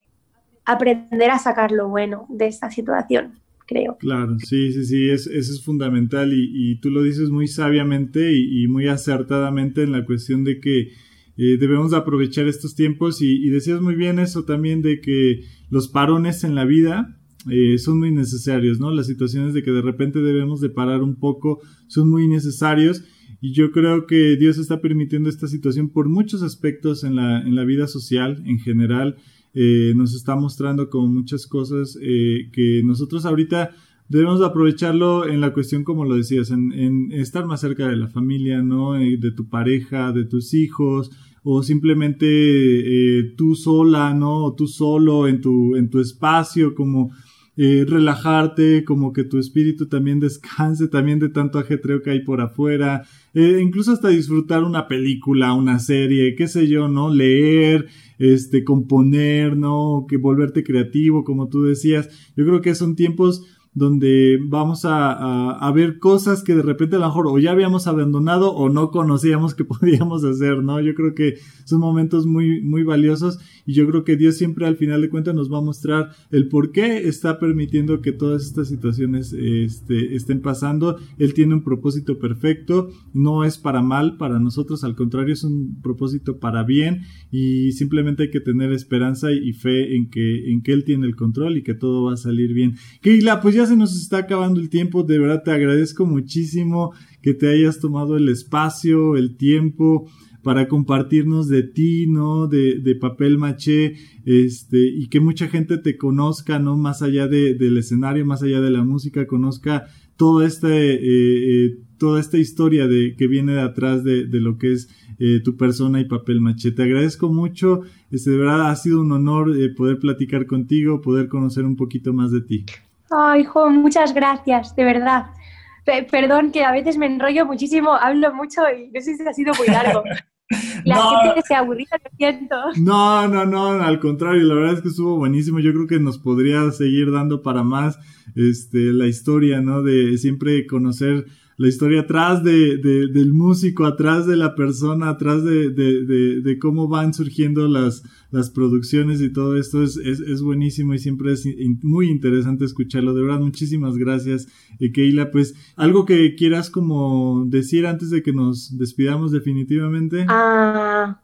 aprender a sacar lo bueno de esta situación creo. Claro, sí, sí, sí, es, eso es fundamental y, tú lo dices muy sabiamente y, muy acertadamente en la cuestión de que eh, debemos aprovechar estos tiempos y, decías muy bien eso también de que los parones en la vida eh, son muy necesarios, ¿no? Las situaciones de que de repente debemos de parar un poco son muy necesarios y yo creo que Dios está permitiendo esta situación por muchos aspectos en la, en la vida social en general eh, nos está mostrando con muchas cosas eh, que nosotros ahorita debemos aprovecharlo en la cuestión, como lo decías, en, estar más cerca de la familia, ¿no? Eh, de tu pareja, de tus hijos, o simplemente tú sola, ¿no? O tú solo en tu, en tu espacio, como relajarte, como que tu espíritu también descanse también de tanto ajetreo que hay por afuera, incluso hasta disfrutar una película, una serie, qué sé yo, ¿no? Leer, este, componer, ¿no? Que volverte creativo, como tú decías. Yo creo que son tiempos donde vamos a, ver cosas que de repente a lo mejor o ya habíamos abandonado o no conocíamos que podíamos hacer, ¿no? Yo creo que son momentos muy, muy valiosos y yo creo que Dios siempre al final de cuentas nos va a mostrar el por qué está permitiendo que todas estas situaciones este, estén pasando. Él tiene un propósito perfecto, no es para mal para nosotros, al contrario es un propósito para bien y simplemente hay que tener esperanza y fe en que, en que Él tiene el control y que todo va a salir bien. Keila, pues ya se nos está acabando el tiempo, de verdad te agradezco muchísimo que te hayas tomado el espacio, el tiempo para compartirnos de ti, ¿no? De, papel maché, este, y que mucha gente te conozca, ¿no? Más allá de, del escenario, más allá de la música, conozca toda esta, eh, eh, toda esta historia de, que viene de atrás de, de lo que es eh, tu persona y papel maché. Te agradezco mucho, este, de verdad ha sido un honor poder platicar contigo, poder conocer un poquito más de ti. Ay, hijo, muchas gracias, de verdad. perdón que a veces me enrollo muchísimo, hablo mucho y no sé si ha sido muy largo. La gente se aburrida, lo siento. No, no, no, al contrario, la verdad es que estuvo buenísimo. Yo creo que nos podría seguir dando para más este, la historia, ¿no? De siempre conocer la historia atrás de, del músico, atrás de la persona, atrás de, de cómo van surgiendo las, las producciones y todo esto es, es, es buenísimo y siempre es muy interesante escucharlo. De verdad, muchísimas gracias, eh, Keila. Pues, ¿algo que quieras como decir antes de que nos despidamos definitivamente? Ah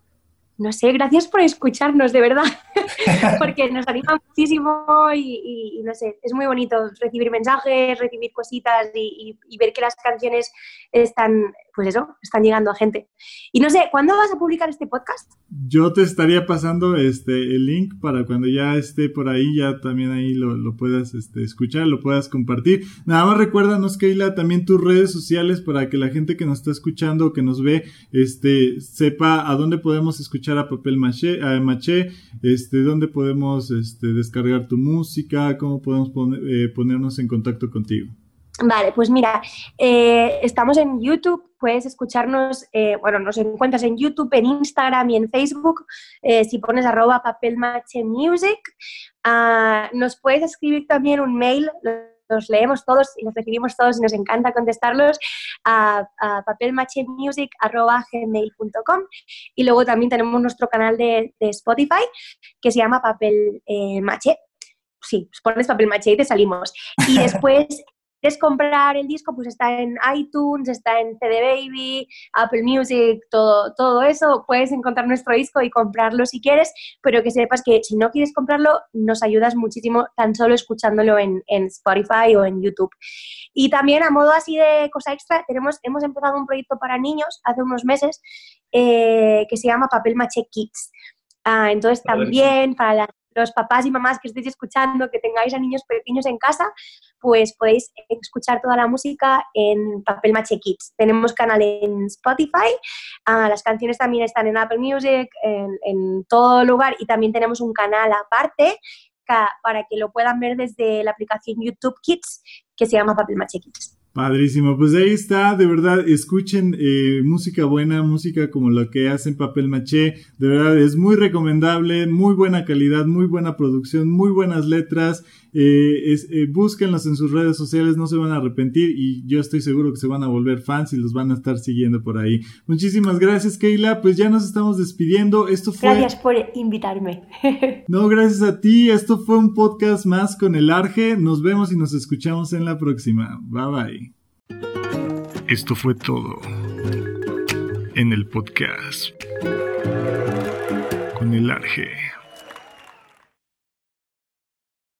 no sé, gracias por escucharnos, de verdad, porque nos anima muchísimo y, no sé, es muy bonito recibir mensajes, recibir cositas y, ver que las canciones están, pues eso, están llegando a gente. Y no sé, ¿cuándo vas a publicar este podcast? Yo te estaría pasando este el link para cuando ya esté por ahí, ya también ahí lo, lo puedas este, escuchar, lo puedas compartir. Nada más recuérdanos, Keila, también tus redes sociales para que la gente que nos está escuchando, que nos ve, este, sepa a dónde podemos escuchar a Papel Maché, a Maché este, dónde podemos este, descargar tu música, cómo podemos eh, ponernos en contacto contigo. Vale, pues mira, eh, estamos en YouTube, puedes escucharnos, eh, bueno, nos encuentras en YouTube, en Instagram y en Facebook, eh, si pones arroba papelmachemusic. Ah, nos puedes escribir también un mail, los leemos todos y los recibimos todos y nos encanta contestarlos a, a papelmachemusic.gmail.com y luego también tenemos nuestro canal de, de Spotify que se llama Papel Mache sí, pones papel maché y te salimos. Y después quieres comprar el disco, pues está en iTunes, está en CD Baby, Apple Music, todo, todo eso. Puedes encontrar nuestro disco y comprarlo si quieres, pero que sepas que si no quieres comprarlo, nos ayudas muchísimo tan solo escuchándolo en, Spotify o en YouTube. Y también a modo así de cosa extra, tenemos, hemos empezado un proyecto para niños hace unos meses eh, que se llama Papel Maché Kids. Ah, entonces también para las los papás y mamás que estéis escuchando, que tengáis a niños pequeños en casa, pues podéis escuchar toda la música en Papel Mache Kids. Tenemos canal en Spotify, ah, las canciones también están en Apple Music, en, en todo lugar y también tenemos un canal aparte para que lo puedan ver desde la aplicación YouTube Kids que se llama Papel Mache Kids. Padrísimo, pues ahí está, de verdad, escuchen eh, música buena, música como la que hacen Papel Maché, de verdad es muy recomendable, muy buena calidad, muy buena producción, muy buenas letras, eh, es, eh, búsquenlos en sus redes sociales, no se van a arrepentir y yo estoy seguro que se van a volver fans y los van a estar siguiendo por ahí. Muchísimas gracias, Keila, pues ya nos estamos despidiendo, esto fue... Gracias por invitarme. no, gracias a ti, esto fue un podcast más con el Arge, nos vemos y nos escuchamos en la próxima, bye bye. Esto fue todo en el podcast con el Arge.